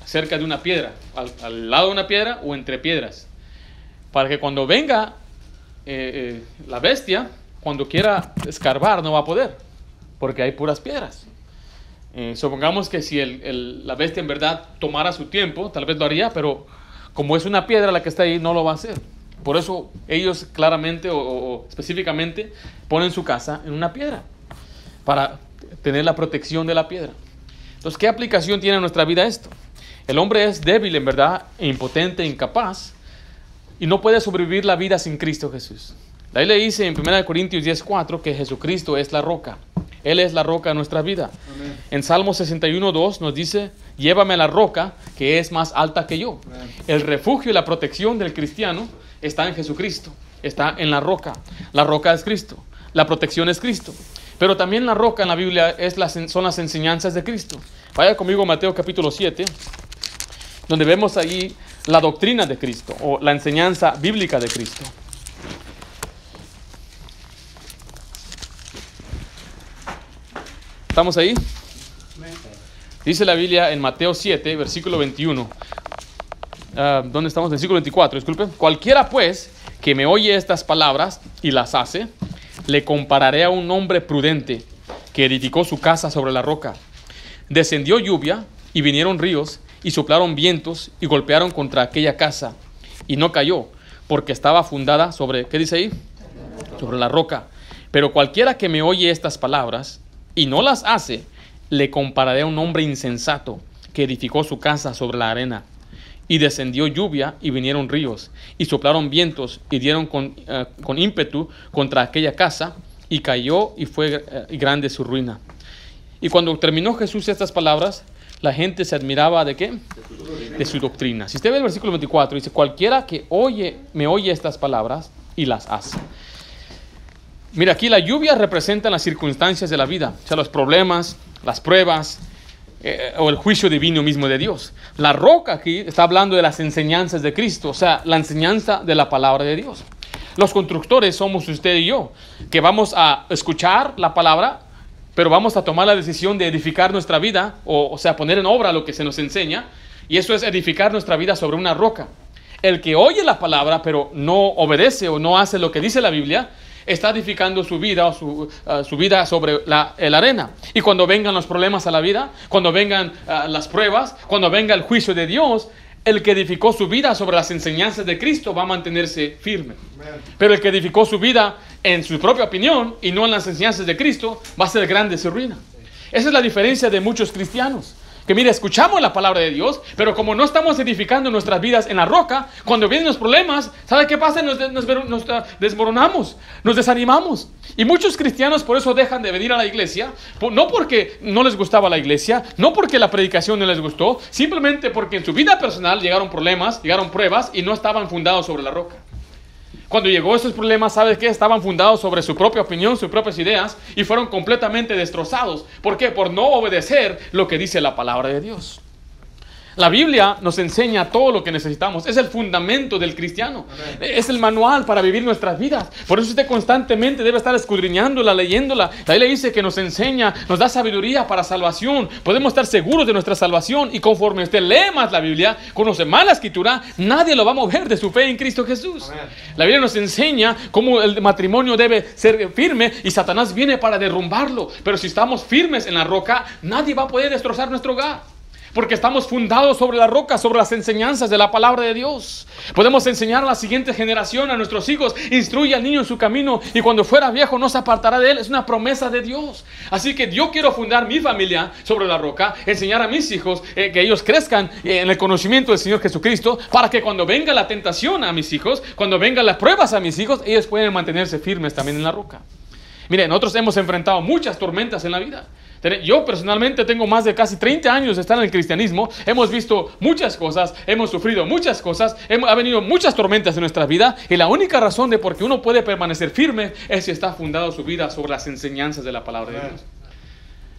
cerca de una piedra, al, lado de una piedra o entre piedras, para que cuando venga eh, eh, la bestia, cuando quiera escarbar no va a poder, porque hay puras piedras. Eh, supongamos que si la bestia en verdad tomara su tiempo, tal vez lo haría, pero como es una piedra la que está ahí, no lo va a hacer. Por eso ellos claramente o específicamente ponen su casa en una piedra, para tener la protección de la piedra. Entonces, ¿qué aplicación tiene en nuestra vida esto? El hombre es débil en verdad, e impotente, incapaz, y no puede sobrevivir la vida sin Cristo Jesús. La Biblia dice en 1 Corintios 10:4 que Jesucristo es la roca. Él es la roca de nuestra vida. En Salmo 61:2 nos dice, llévame a la roca que es más alta que yo. El refugio y la protección del cristiano está en Jesucristo, está en la roca. La roca es Cristo, la protección es Cristo. Pero también la roca en la Biblia es las- son las enseñanzas de Cristo. Vaya conmigo a Mateo capítulo 7, donde vemos ahí la doctrina de Cristo o la enseñanza bíblica de Cristo. ¿Estamos ahí? Dice la Biblia en Mateo 7, versículo 21. Ah, ¿Dónde estamos? Versículo 24, disculpe. Cualquiera pues que me oye estas palabras y las hace, le compararé a un hombre prudente que edificó su casa sobre la roca. Descendió lluvia y vinieron ríos y soplaron vientos y golpearon contra aquella casa y no cayó porque estaba fundada sobre, ¿qué dice ahí? Sobre la roca. Pero cualquiera que me oye estas palabras y no las hace, le compararé a un hombre insensato que edificó su casa sobre la arena. Y descendió lluvia y vinieron ríos, y soplaron vientos y dieron con, eh, con ímpetu contra aquella casa, y cayó y fue eh, grande su ruina. Y cuando terminó Jesús estas palabras, la gente se admiraba de qué? De su doctrina. Si usted ve el versículo 24, dice, cualquiera que oye, me oye estas palabras y las hace. Mira, aquí la lluvia representa las circunstancias de la vida, o sea, los problemas, las pruebas eh, o el juicio divino mismo de Dios. La roca aquí está hablando de las enseñanzas de Cristo, o sea, la enseñanza de la palabra de Dios. Los constructores somos usted y yo, que vamos a escuchar la palabra, pero vamos a tomar la decisión de edificar nuestra vida, o, o sea, poner en obra lo que se nos enseña, y eso es edificar nuestra vida sobre una roca. El que oye la palabra, pero no obedece o no hace lo que dice la Biblia, está edificando su vida o su, ah, su vida sobre la, la arena. Y cuando vengan los problemas a la vida, cuando vengan ah, las pruebas, cuando venga el juicio de Dios, el que edificó su vida sobre las enseñanzas de Cristo va a mantenerse firme. Pero el que edificó su vida en su propia opinión y no en las enseñanzas de Cristo va a ser grande su ruina. Esa es la diferencia de muchos cristianos. Que mire, escuchamos la palabra de Dios, pero como no estamos edificando nuestras vidas en la roca, cuando vienen los problemas, ¿sabe qué pasa? Nos, de- nos- nos desmoronamos, nos desanimamos. Y muchos cristianos por eso dejan de venir a la iglesia, no porque no les gustaba la iglesia, no porque la predicación no les gustó, simplemente porque en su vida personal llegaron problemas, llegaron pruebas y no estaban fundados sobre la roca. Cuando llegó esos problemas, ¿sabes qué? Estaban fundados sobre su propia opinión, sus propias ideas y fueron completamente destrozados. ¿Por qué? Por no obedecer lo que dice la palabra de Dios. La Biblia nos enseña todo lo que necesitamos. Es el fundamento del cristiano. Es el manual para vivir nuestras vidas. Por eso usted constantemente debe estar escudriñándola, leyéndola. La Biblia dice que nos enseña, nos da sabiduría para salvación. Podemos estar seguros de nuestra salvación. Y conforme usted lee más la Biblia, conoce más la escritura, nadie lo va a mover de su fe en Cristo Jesús. La Biblia nos enseña cómo el matrimonio debe ser firme y Satanás viene para derrumbarlo. Pero si estamos firmes en la roca, nadie va a poder destrozar nuestro hogar. Porque estamos fundados sobre la roca, sobre las enseñanzas de la palabra de Dios. Podemos enseñar a la siguiente generación, a nuestros hijos, instruye al niño en su camino y cuando fuera viejo no se apartará de él. Es una promesa de Dios. Así que yo quiero fundar mi familia sobre la roca, enseñar a mis hijos eh, que ellos crezcan eh, en el conocimiento del Señor Jesucristo, para que cuando venga la tentación a mis hijos, cuando vengan las pruebas a mis hijos, ellos pueden mantenerse firmes también en la roca. Mire, nosotros hemos enfrentado muchas tormentas en la vida. Yo personalmente tengo más de casi 30 años de estar en el cristianismo. Hemos visto muchas cosas, hemos sufrido muchas cosas, hemos, ha venido muchas tormentas en nuestra vida y la única razón de por qué uno puede permanecer firme es si está fundado su vida sobre las enseñanzas de la palabra de Dios.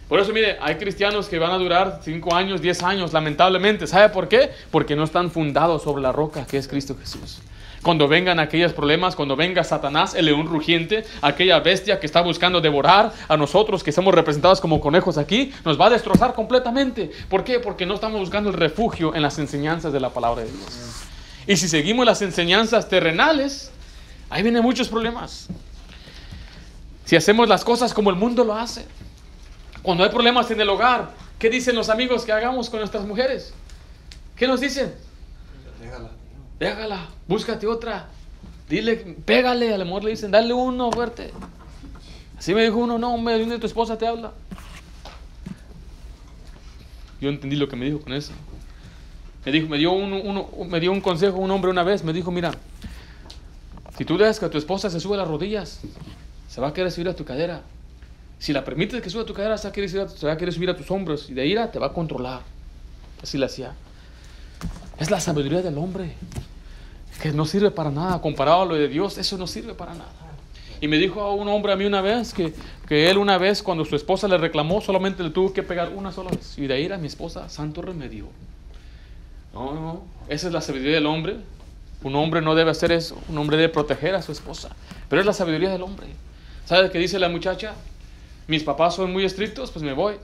Por eso, mire, hay cristianos que van a durar 5 años, 10 años, lamentablemente. ¿Sabe por qué? Porque no están fundados sobre la roca que es Cristo Jesús. Cuando vengan aquellos problemas, cuando venga Satanás, el león rugiente, aquella bestia que está buscando devorar a nosotros que somos representados como conejos aquí, nos va a destrozar completamente. ¿Por qué? Porque no estamos buscando el refugio en las enseñanzas de la palabra de Dios. Y si seguimos las enseñanzas terrenales, ahí vienen muchos problemas. Si hacemos las cosas como el mundo lo hace, cuando hay problemas en el hogar, ¿qué dicen los amigos que hagamos con nuestras mujeres? ¿Qué nos dicen? Déjala. Búscate otra. Dile, pégale, al amor le dicen, dale uno fuerte. Así me dijo uno, no, hombre, ¿dónde tu esposa te habla? Yo entendí lo que me dijo con eso. Me dijo, me dio un, uno- me dio un consejo un hombre una vez, me dijo, mira, si tú dejas que tu esposa se sube a las rodillas, se va a querer subir a tu cadera. Si la permites que suba a tu cadera, se va a querer subir a, se va a querer subir a tus hombros y de ira te va a controlar. Así le hacía. Es la sabiduría del hombre que no sirve para nada comparado a lo de Dios, eso no sirve para nada. Y me dijo un hombre a mí una vez que, que él una vez cuando su esposa le reclamó solamente le tuvo que pegar una sola vez. Y de ahí a mi esposa, santo remedio. No, no, esa es la sabiduría del hombre. Un hombre no debe hacer eso, un hombre debe proteger a su esposa. Pero es la sabiduría del hombre. ¿Sabes qué dice la muchacha? Mis papás son muy estrictos, pues me voy.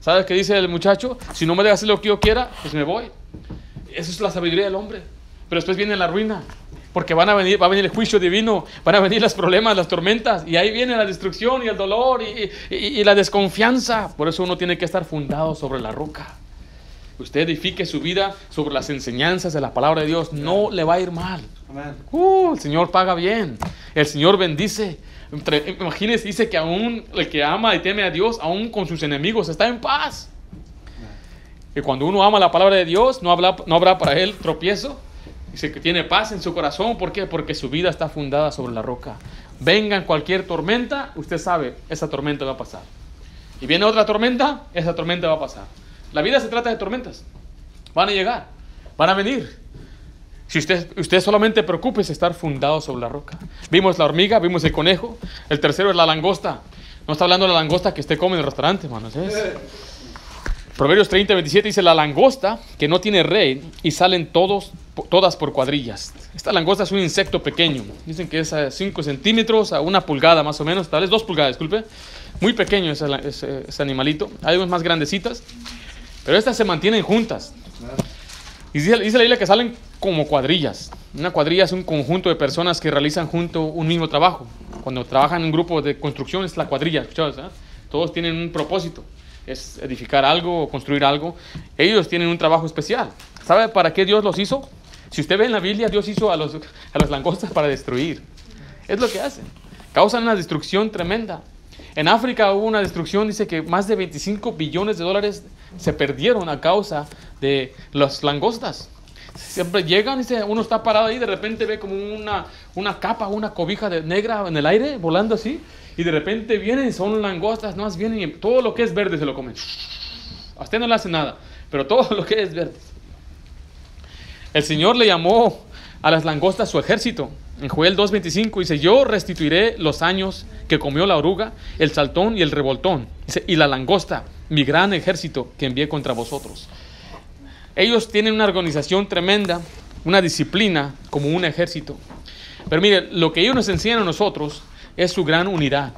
¿Sabes qué dice el muchacho? Si no me dejas hacer lo que yo quiera, pues me voy. Eso es la sabiduría del hombre. Pero después viene la ruina. Porque van a venir, va a venir el juicio divino, van a venir los problemas, las tormentas, y ahí viene la destrucción y el dolor y, y- y la desconfianza. Por eso uno tiene que estar fundado sobre la roca. Usted edifique su vida sobre las enseñanzas de la palabra de Dios, no le va a ir mal. Uh, el Señor paga bien, el Señor bendice. Imagínese, dice que aún el que ama y teme a Dios, aún con sus enemigos, está en paz. Y cuando uno ama la palabra de Dios, no, habla- no habrá para él tropiezo. Dice que tiene paz en su corazón. ¿Por qué? Porque su vida está fundada sobre la roca. Vengan cualquier tormenta, usted sabe, esa tormenta va a pasar. Y viene otra tormenta, esa tormenta va a pasar. La vida se trata de tormentas. Van a llegar, van a venir. Si usted, usted solamente preocúpese estar fundado sobre la roca. Vimos la hormiga, vimos el conejo. El tercero es la langosta. No está hablando de la langosta que usted come en el restaurante, hermanos. es- Proverbios 30, 27 dice, la langosta que no tiene rey y salen todos, todas por cuadrillas. Esta langosta es un insecto pequeño. Dicen que es a 5 centímetros a una pulgada más o menos, tal vez 2 pulgadas, disculpe. Muy pequeño ese, ese- ese animalito. Hay unas más grandecitas. Pero estas se mantienen juntas. Y dice, dice la Biblia que salen como cuadrillas. Una cuadrilla es un conjunto de personas que realizan junto un mismo trabajo. Cuando trabajan en un grupo de construcción es la cuadrilla, ¿escuchabas, ah? Todos tienen un propósito, es edificar algo o construir algo. Ellos tienen un trabajo especial. ¿Sabe para qué Dios los hizo? Si usted ve en la Biblia, Dios hizo a, los, a las langostas para destruir. Es lo que hacen. Causan una destrucción tremenda. En África hubo una destrucción, dice que más de 25 billones de dólares se perdieron a causa de las langostas. Siempre llegan, dice, uno está parado ahí, de repente ve como una, una capa, una cobija de negra en el aire, volando así, y de repente vienen, son langostas, no más vienen todo lo que es verde se lo comen. A usted no le hace nada, pero todo lo que es verde. El Señor le llamó a las langostas su ejército. En Joel 2.25 dice, yo restituiré los años que comió la oruga, el saltón y el revoltón, y la langosta, mi gran ejército que envié contra vosotros. Ellos tienen una organización tremenda, una disciplina como un ejército. Pero mire, lo que ellos nos enseñan a nosotros es su gran unidad.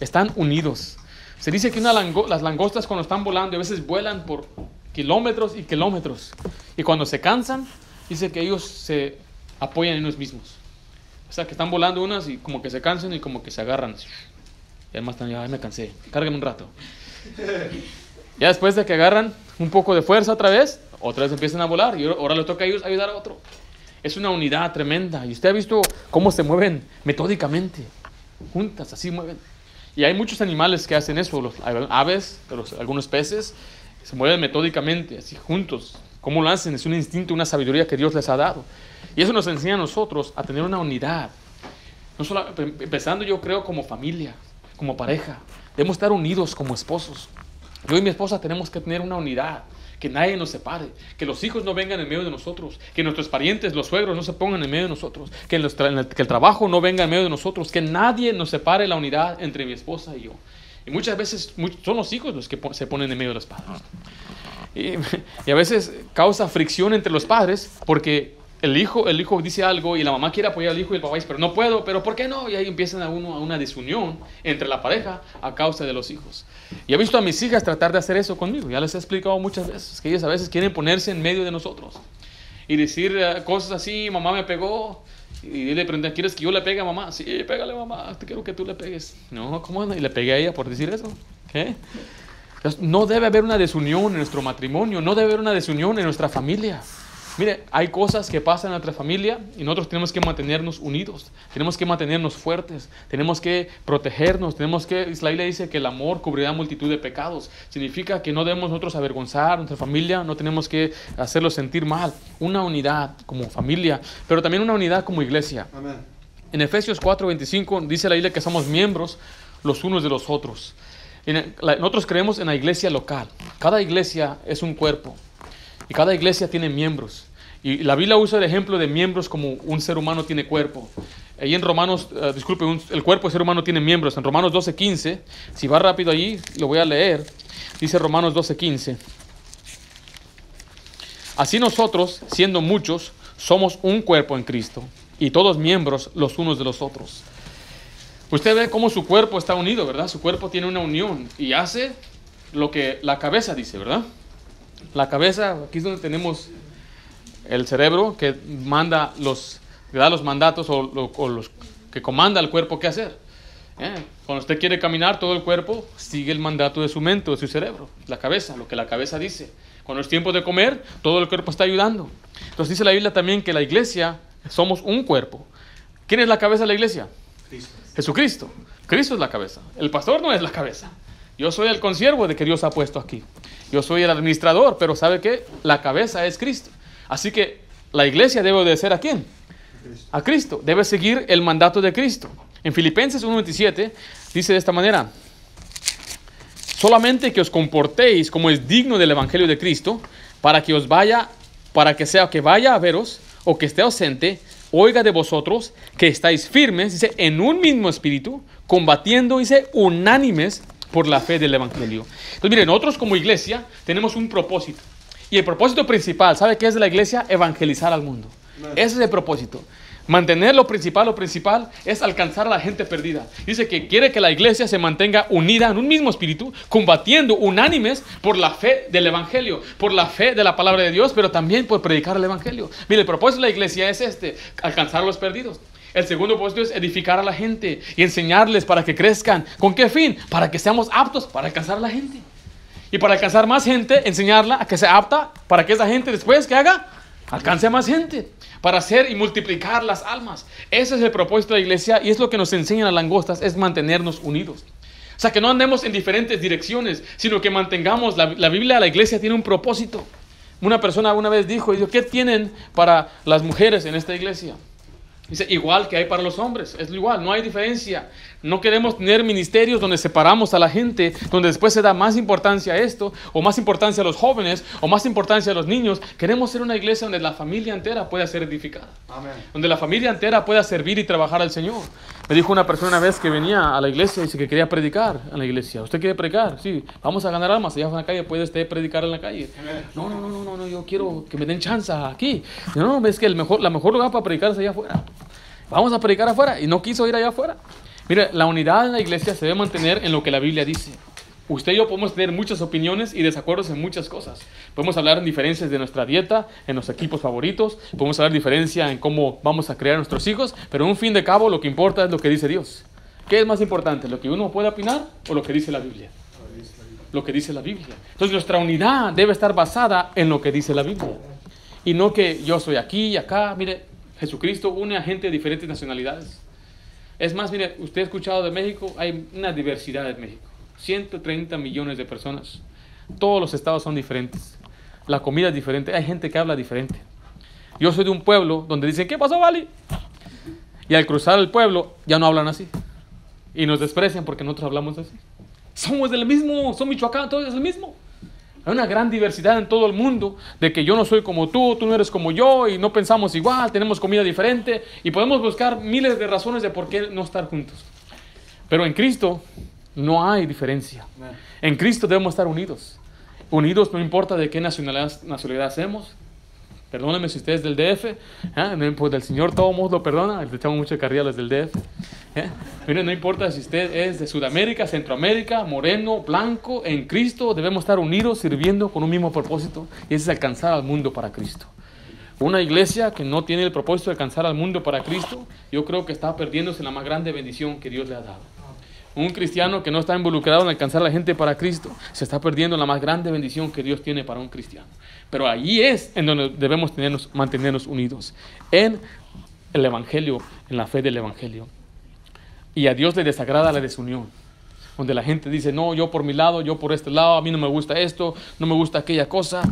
Están unidos. Se dice que las langostas cuando están volando a veces vuelan por kilómetros y kilómetros. Y cuando se cansan, dice que ellos se apoyan en ellos mismos. O sea, que están volando unas y como que se cansan y como que se agarran. Y además están, ya me cansé, carguen un rato. Ya después de que agarran un poco de fuerza otra vez, otra vez empiezan a volar y ahora le toca a ellos ayudar a otro. Es una unidad tremenda. Y usted ha visto cómo se mueven metódicamente. Juntas, así mueven. Y hay muchos animales que hacen eso. Los aves, algunos peces, se mueven metódicamente, así juntos. ¿Cómo lo hacen? Es un instinto, una sabiduría que Dios les ha dado. Y eso nos enseña a nosotros a tener una unidad. No solo, empezando yo creo como familia, como pareja. Debemos estar unidos como esposos. Yo y mi esposa tenemos que tener una unidad. Que nadie nos separe, que los hijos no vengan en medio de nosotros, que nuestros parientes, los suegros, no se pongan en medio de nosotros, que, el, trabajo no venga en medio de nosotros, que nadie nos separe la unidad entre mi esposa y yo. Y muchas veces son los hijos los que se ponen en medio de los padres. Y, a veces causa fricción entre los padres porque el hijo, el hijo dice algo y la mamá quiere apoyar al hijo y el papá dice, pero no puedo, pero ¿por qué no? Y ahí empiezan a, uno, a una desunión entre la pareja a causa de los hijos. Y he visto a mis hijas tratar de hacer eso conmigo, ya les he explicado muchas veces, que ellas a veces quieren ponerse en medio de nosotros y decir eh, cosas así, mamá me pegó, y le preguntan, ¿quieres que yo le pegue a mamá? Sí, pégale mamá, te quiero que tú le pegues. No, ¿cómo no? Y le pegué a ella por decir eso. No debe haber una desunión en nuestro matrimonio, no debe haber una desunión en nuestra familia. Mire, hay cosas que pasan en nuestra familia y nosotros tenemos que mantenernos unidos, tenemos que mantenernos fuertes, tenemos que protegernos, tenemos que, la Biblia dice que el amor cubrirá multitud de pecados. Significa que no debemos nosotros avergonzar a nuestra familia, no tenemos que hacerlo sentir mal. Una unidad como familia, pero también una unidad como iglesia. En Efesios 4:25 dice la Biblia que somos miembros los unos de los otros. Nosotros creemos en la iglesia local. Cada iglesia es un cuerpo y cada iglesia tiene miembros. Y la Biblia usa el ejemplo de miembros como un ser humano tiene cuerpo. Ahí en Romanos, uh, disculpe, el cuerpo del ser humano tiene miembros. En Romanos 12:15, si va rápido allí, lo voy a leer. Dice Romanos 12:15. Así nosotros, siendo muchos, somos un cuerpo en Cristo y todos miembros los unos de los otros. Usted ve cómo su cuerpo está unido, ¿verdad? Su cuerpo tiene una unión y hace lo que la cabeza dice, ¿verdad? La cabeza, aquí es donde tenemos el cerebro que manda los, da los mandatos o, los que comanda el cuerpo qué hacer. ¿Eh? Cuando usted quiere caminar, todo el cuerpo sigue el mandato de su mente, de su cerebro, la cabeza, lo que la cabeza dice. Cuando es tiempo de comer, todo el cuerpo está ayudando. Entonces dice la Biblia también que la iglesia somos un cuerpo. ¿Quién es la cabeza de la iglesia? Jesucristo. Cristo es la cabeza. El pastor no es la cabeza. Yo soy el consiervo de que Dios ha puesto aquí. Yo soy el administrador, pero ¿sabe qué? La cabeza es Cristo. Así que la iglesia debe obedecer a quién? A Cristo. Debe seguir el mandato de Cristo. En Filipenses 1.27 dice de esta manera, solamente que os comportéis como es digno del Evangelio de Cristo, para que os vaya, para que sea que vaya a veros o que esté ausente, oiga de vosotros que estáis firmes, dice, en un mismo espíritu, combatiendo, dice, unánimes por la fe del Evangelio. Entonces, miren, nosotros como iglesia tenemos un propósito. Y el propósito principal, ¿sabe qué es de la iglesia? Evangelizar al mundo. Ese es el propósito. Mantener lo principal, lo principal es alcanzar a la gente perdida. Dice que quiere que la iglesia se mantenga unida en un mismo espíritu, combatiendo unánimes por la fe del Evangelio, por la fe de la palabra de Dios, pero también por predicar el Evangelio. Mire, el propósito de la iglesia es este, alcanzar a los perdidos. El segundo propósito es edificar a la gente y enseñarles para que crezcan. ¿Con qué fin? Para que seamos aptos para alcanzar a la gente. Y para alcanzar más gente, enseñarla a que sea apta para que esa gente después que haga, alcance a más gente. Para hacer y multiplicar las almas. Ese es el propósito de la iglesia y es lo que nos enseñan las langostas, es mantenernos unidos. O sea, que no andemos en diferentes direcciones, sino que mantengamos, la, Biblia, la iglesia tiene un propósito. Una persona una vez dijo, ¿qué tienen para las mujeres en esta iglesia? Dice, igual que hay para los hombres, es igual, no hay diferencia. No queremos tener ministerios donde separamos a la gente, donde después se da más importancia a esto, o más importancia a los jóvenes, o más importancia a los niños. Queremos ser una iglesia donde la familia entera pueda ser edificada. Donde la familia entera pueda servir y trabajar al Señor. Me dijo una persona una vez que venía a la iglesia y dice que quería predicar en la iglesia. ¿Usted quiere predicar? Sí, vamos a ganar almas allá en la calle, puede usted predicar en la calle. No, no, no, no, no, yo quiero que me den chance aquí. No, ves que el mejor, la mejor lugar para predicar es allá afuera. Vamos a predicar afuera. Y no quiso ir allá afuera. Mire, la unidad en la iglesia se debe mantener en lo que la Biblia dice. Usted y yo podemos tener muchas opiniones y desacuerdos en muchas cosas. Podemos hablar en diferencias de nuestra dieta, en los equipos favoritos, podemos hablar diferencia en cómo vamos a crear nuestros hijos, pero en un fin de cabo lo que importa es lo que dice Dios. ¿Qué es más importante, lo que uno puede opinar o lo que dice la Biblia? Lo que dice la Biblia. Entonces nuestra unidad debe estar basada en lo que dice la Biblia. Y no que yo soy aquí y acá. Mire, Jesucristo une a gente de diferentes nacionalidades. Es más, mire, usted ha escuchado de México, hay una diversidad en México. 130 millones de personas. Todos los estados son diferentes. La comida es diferente. Hay gente que habla diferente. Yo soy de un pueblo donde dicen, ¿qué pasó, Vali? Y al cruzar el pueblo ya no hablan así. Y nos desprecian porque nosotros hablamos así. Somos del mismo, son Michoacán, todo es el mismo. Hay una gran diversidad en todo el mundo de que yo no soy como tú, tú no eres como yo y no pensamos igual, tenemos comida diferente y podemos buscar miles de razones de por qué no estar juntos. Pero en Cristo no hay diferencia. En Cristo debemos estar unidos. Unidos no importa de qué nacionalidad, nacionalidad seamos. Perdónenme si usted es del DF, ¿eh? pues del Señor todo mundo lo perdona, le echamos mucho carrilla a los del DF. ¿eh? Miren, no importa si usted es de Sudamérica, Centroamérica, moreno, blanco, en Cristo debemos estar unidos sirviendo con un mismo propósito y es alcanzar al mundo para Cristo. Una iglesia que no tiene el propósito de alcanzar al mundo para Cristo, yo creo que está perdiéndose la más grande bendición que Dios le ha dado. Un cristiano que no está involucrado en alcanzar a la gente para Cristo se está perdiendo la más grande bendición que Dios tiene para un cristiano. Pero ahí es en donde debemos tenernos, mantenernos unidos, en el Evangelio, en la fe del Evangelio. Y a Dios le desagrada la desunión, donde la gente dice, no, yo por mi lado, yo por este lado, a mí no me gusta esto, no me gusta aquella cosa.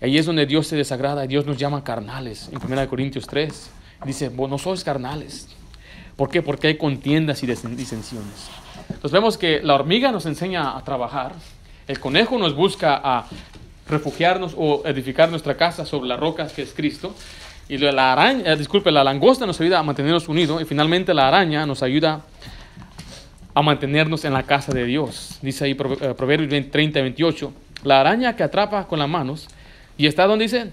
Ahí es donde Dios se desagrada y Dios nos llama carnales. En 1 Corintios 3 dice, vos no sois carnales, ¿Por qué? Porque hay contiendas y disensiones. Entonces vemos que la hormiga nos enseña a trabajar, el conejo nos busca a refugiarnos o edificar nuestra casa sobre las rocas que es Cristo, y la araña, eh, disculpe, la langosta nos ayuda a mantenernos unidos, y finalmente la araña nos ayuda a mantenernos en la casa de Dios. Dice ahí eh, Proverbios 30 y 28, la araña que atrapa con las manos, y está donde dice,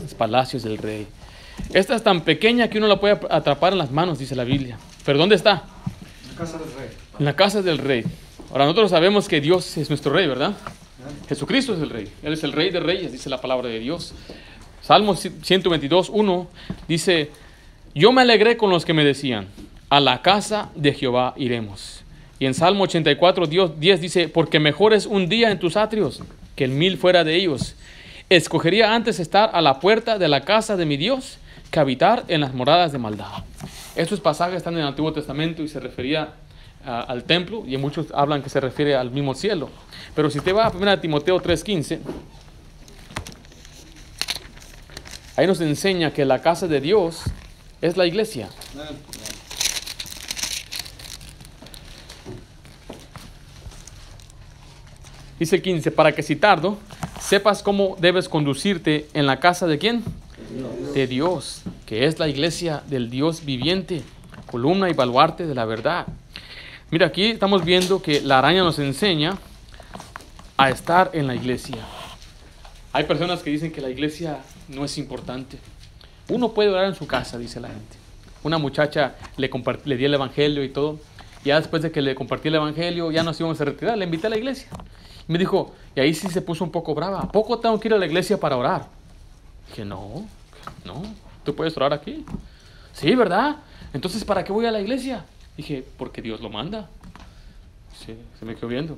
los palacios del rey. Esta es tan pequeña que uno la puede atrapar en las manos, dice la Biblia. ¿Pero dónde está? En la casa del rey. En la casa del rey. Ahora nosotros sabemos que Dios es nuestro rey, ¿verdad? Jesucristo es el rey. Él es el rey de reyes, dice la palabra de Dios. Salmo 122, 1 dice, yo me alegré con los que me decían, a la casa de Jehová iremos. Y en Salmo 84, Dios 10 dice, porque mejor es un día en tus atrios que el mil fuera de ellos. Escogería antes estar a la puerta de la casa de mi Dios que habitar en las moradas de maldad. Estos pasajes están en el Antiguo Testamento y se refería al templo y muchos hablan que se refiere al mismo cielo. Pero si usted va a 1 Timoteo 3:15, ahí nos enseña que la casa de Dios es la iglesia. Dice 15, para que si tardo, sepas cómo debes conducirte en la casa de quién? De Dios, que es la iglesia del Dios viviente, columna y baluarte de la verdad. Mira, aquí estamos viendo que la araña nos enseña a estar en la iglesia. Hay personas que dicen que la iglesia no es importante. Uno puede orar en su casa, dice la gente. Una muchacha le, le di el evangelio y todo. Ya después de que le compartí el evangelio, ya nos íbamos a retirar. Le invité a la iglesia. me dijo, y ahí sí se puso un poco brava. ¿A poco tengo que ir a la iglesia para orar? Dije, no, no, tú puedes orar aquí. Sí, ¿verdad? Entonces, ¿para qué voy a la iglesia? Dije, porque Dios lo manda. Sí, se me quedó viendo.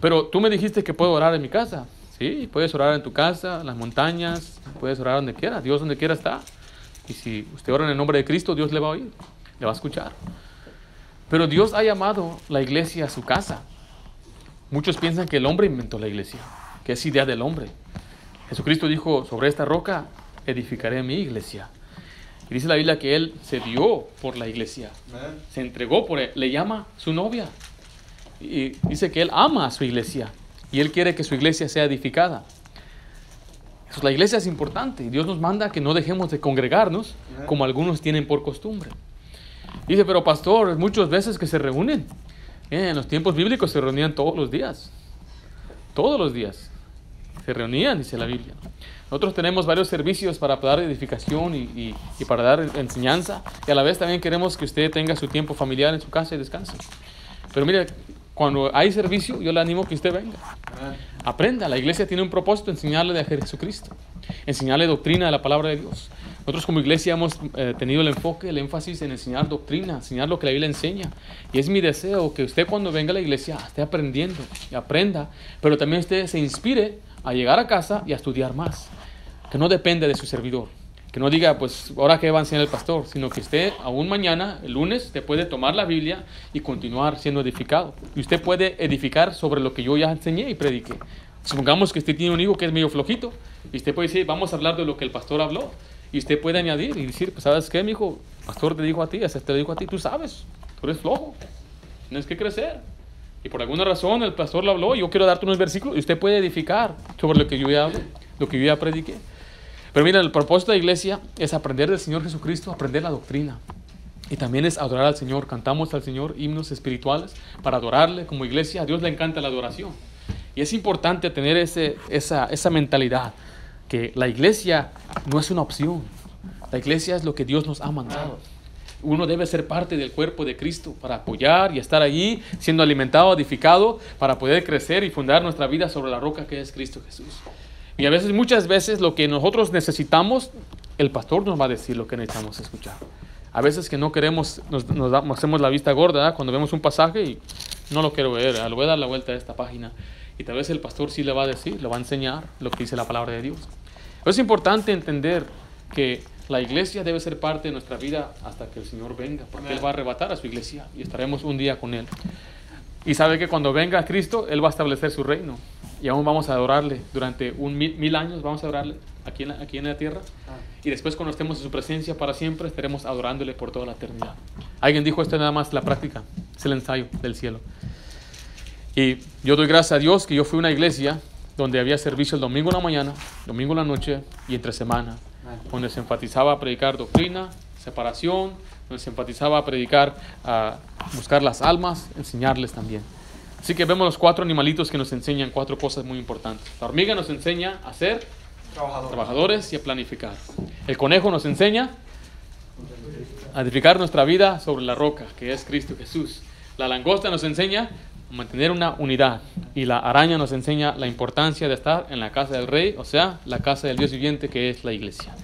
Pero tú me dijiste que puedo orar en mi casa. Sí, puedes orar en tu casa, en las montañas, puedes orar donde quiera. Dios donde quiera está. Y si usted ora en el nombre de Cristo, Dios le va a oír, le va a escuchar. Pero Dios ha llamado la iglesia a su casa. Muchos piensan que el hombre inventó la iglesia, que es idea del hombre. Jesucristo dijo, sobre esta roca edificaré mi iglesia. Y dice la Biblia que Él se dio por la iglesia, se entregó por él, le llama su novia. Y dice que Él ama a su iglesia y Él quiere que su iglesia sea edificada. la iglesia es importante y Dios nos manda que no dejemos de congregarnos como algunos tienen por costumbre. Dice, pero pastor, muchas veces que se reúnen. En los tiempos bíblicos se reunían todos los días. Todos los días. Se reunían, dice la Biblia. Nosotros tenemos varios servicios para dar edificación y, para dar enseñanza. Y a la vez también queremos que usted tenga su tiempo familiar en su casa y descanse. Pero mire, cuando hay servicio, yo le animo que usted venga. Aprenda. La iglesia tiene un propósito, enseñarle de Jesucristo. Enseñarle doctrina de la palabra de Dios. Nosotros como iglesia hemos eh, tenido el enfoque, el énfasis en enseñar doctrina, enseñar lo que la Biblia enseña. Y es mi deseo que usted cuando venga a la iglesia esté aprendiendo y aprenda, pero también usted se inspire a llegar a casa y a estudiar más. Que no depende de su servidor. Que no diga, pues, ahora qué va a enseñar el pastor, sino que usted aún mañana, el lunes, te puede tomar la Biblia y continuar siendo edificado. Y usted puede edificar sobre lo que yo ya enseñé y prediqué. Supongamos que usted tiene un hijo que es medio flojito, y usted puede decir, vamos a hablar de lo que el pastor habló. Y usted puede añadir y decir, pues sabes qué, mi hijo, pastor te dijo a ti, ese te lo dijo a ti, tú sabes, tú eres flojo, tienes que crecer. Y por alguna razón el pastor lo habló, yo quiero darte unos versículos, y usted puede edificar sobre lo que yo ya lo que yo ya prediqué. Pero mira, el propósito de la iglesia es aprender del Señor Jesucristo, aprender la doctrina. Y también es adorar al Señor. Cantamos al Señor himnos espirituales para adorarle como iglesia. A Dios le encanta la adoración. Y es importante tener ese, esa, esa mentalidad que la iglesia no es una opción. La iglesia es lo que Dios nos ha mandado. Uno debe ser parte del cuerpo de Cristo para apoyar y estar allí siendo alimentado, edificado, para poder crecer y fundar nuestra vida sobre la roca que es Cristo Jesús. Y a veces, muchas veces, lo que nosotros necesitamos, el pastor nos va a decir lo que necesitamos escuchar. A veces que no queremos, nos, hacemos la vista gorda cuando vemos un pasaje y no lo quiero ver, le voy a dar la vuelta a esta página. Y tal vez el pastor sí le va a decir, le va a enseñar lo que dice la palabra de Dios. Es importante entender que la iglesia debe ser parte de nuestra vida hasta que el Señor venga, porque Él va a arrebatar a su iglesia y estaremos un día con Él. Y sabe que cuando venga Cristo, Él va a establecer su reino. Y aún vamos a adorarle durante un mil, años, vamos a adorarle aquí en, la, aquí en la tierra. Ah. Y después cuando estemos en su presencia para siempre, estaremos adorándole por toda la eternidad. Alguien dijo esto nada más la práctica, es el ensayo del cielo. Y yo doy gracias a Dios que yo fui a una iglesia donde había servicio el domingo en la mañana, domingo en la noche y entre semana, donde se enfatizaba a predicar doctrina, separación, donde se enfatizaba a predicar, a buscar las almas, enseñarles también. Así que vemos los cuatro animalitos que nos enseñan cuatro cosas muy importantes. La hormiga nos enseña a ser trabajadores y a planificar. El conejo nos enseña a edificar nuestra vida sobre la roca, que es Cristo Jesús. La langosta nos enseña mantener una unidad. Y la araña nos enseña la importancia de estar en la casa del rey, o sea, la casa del Dios viviente que es la iglesia.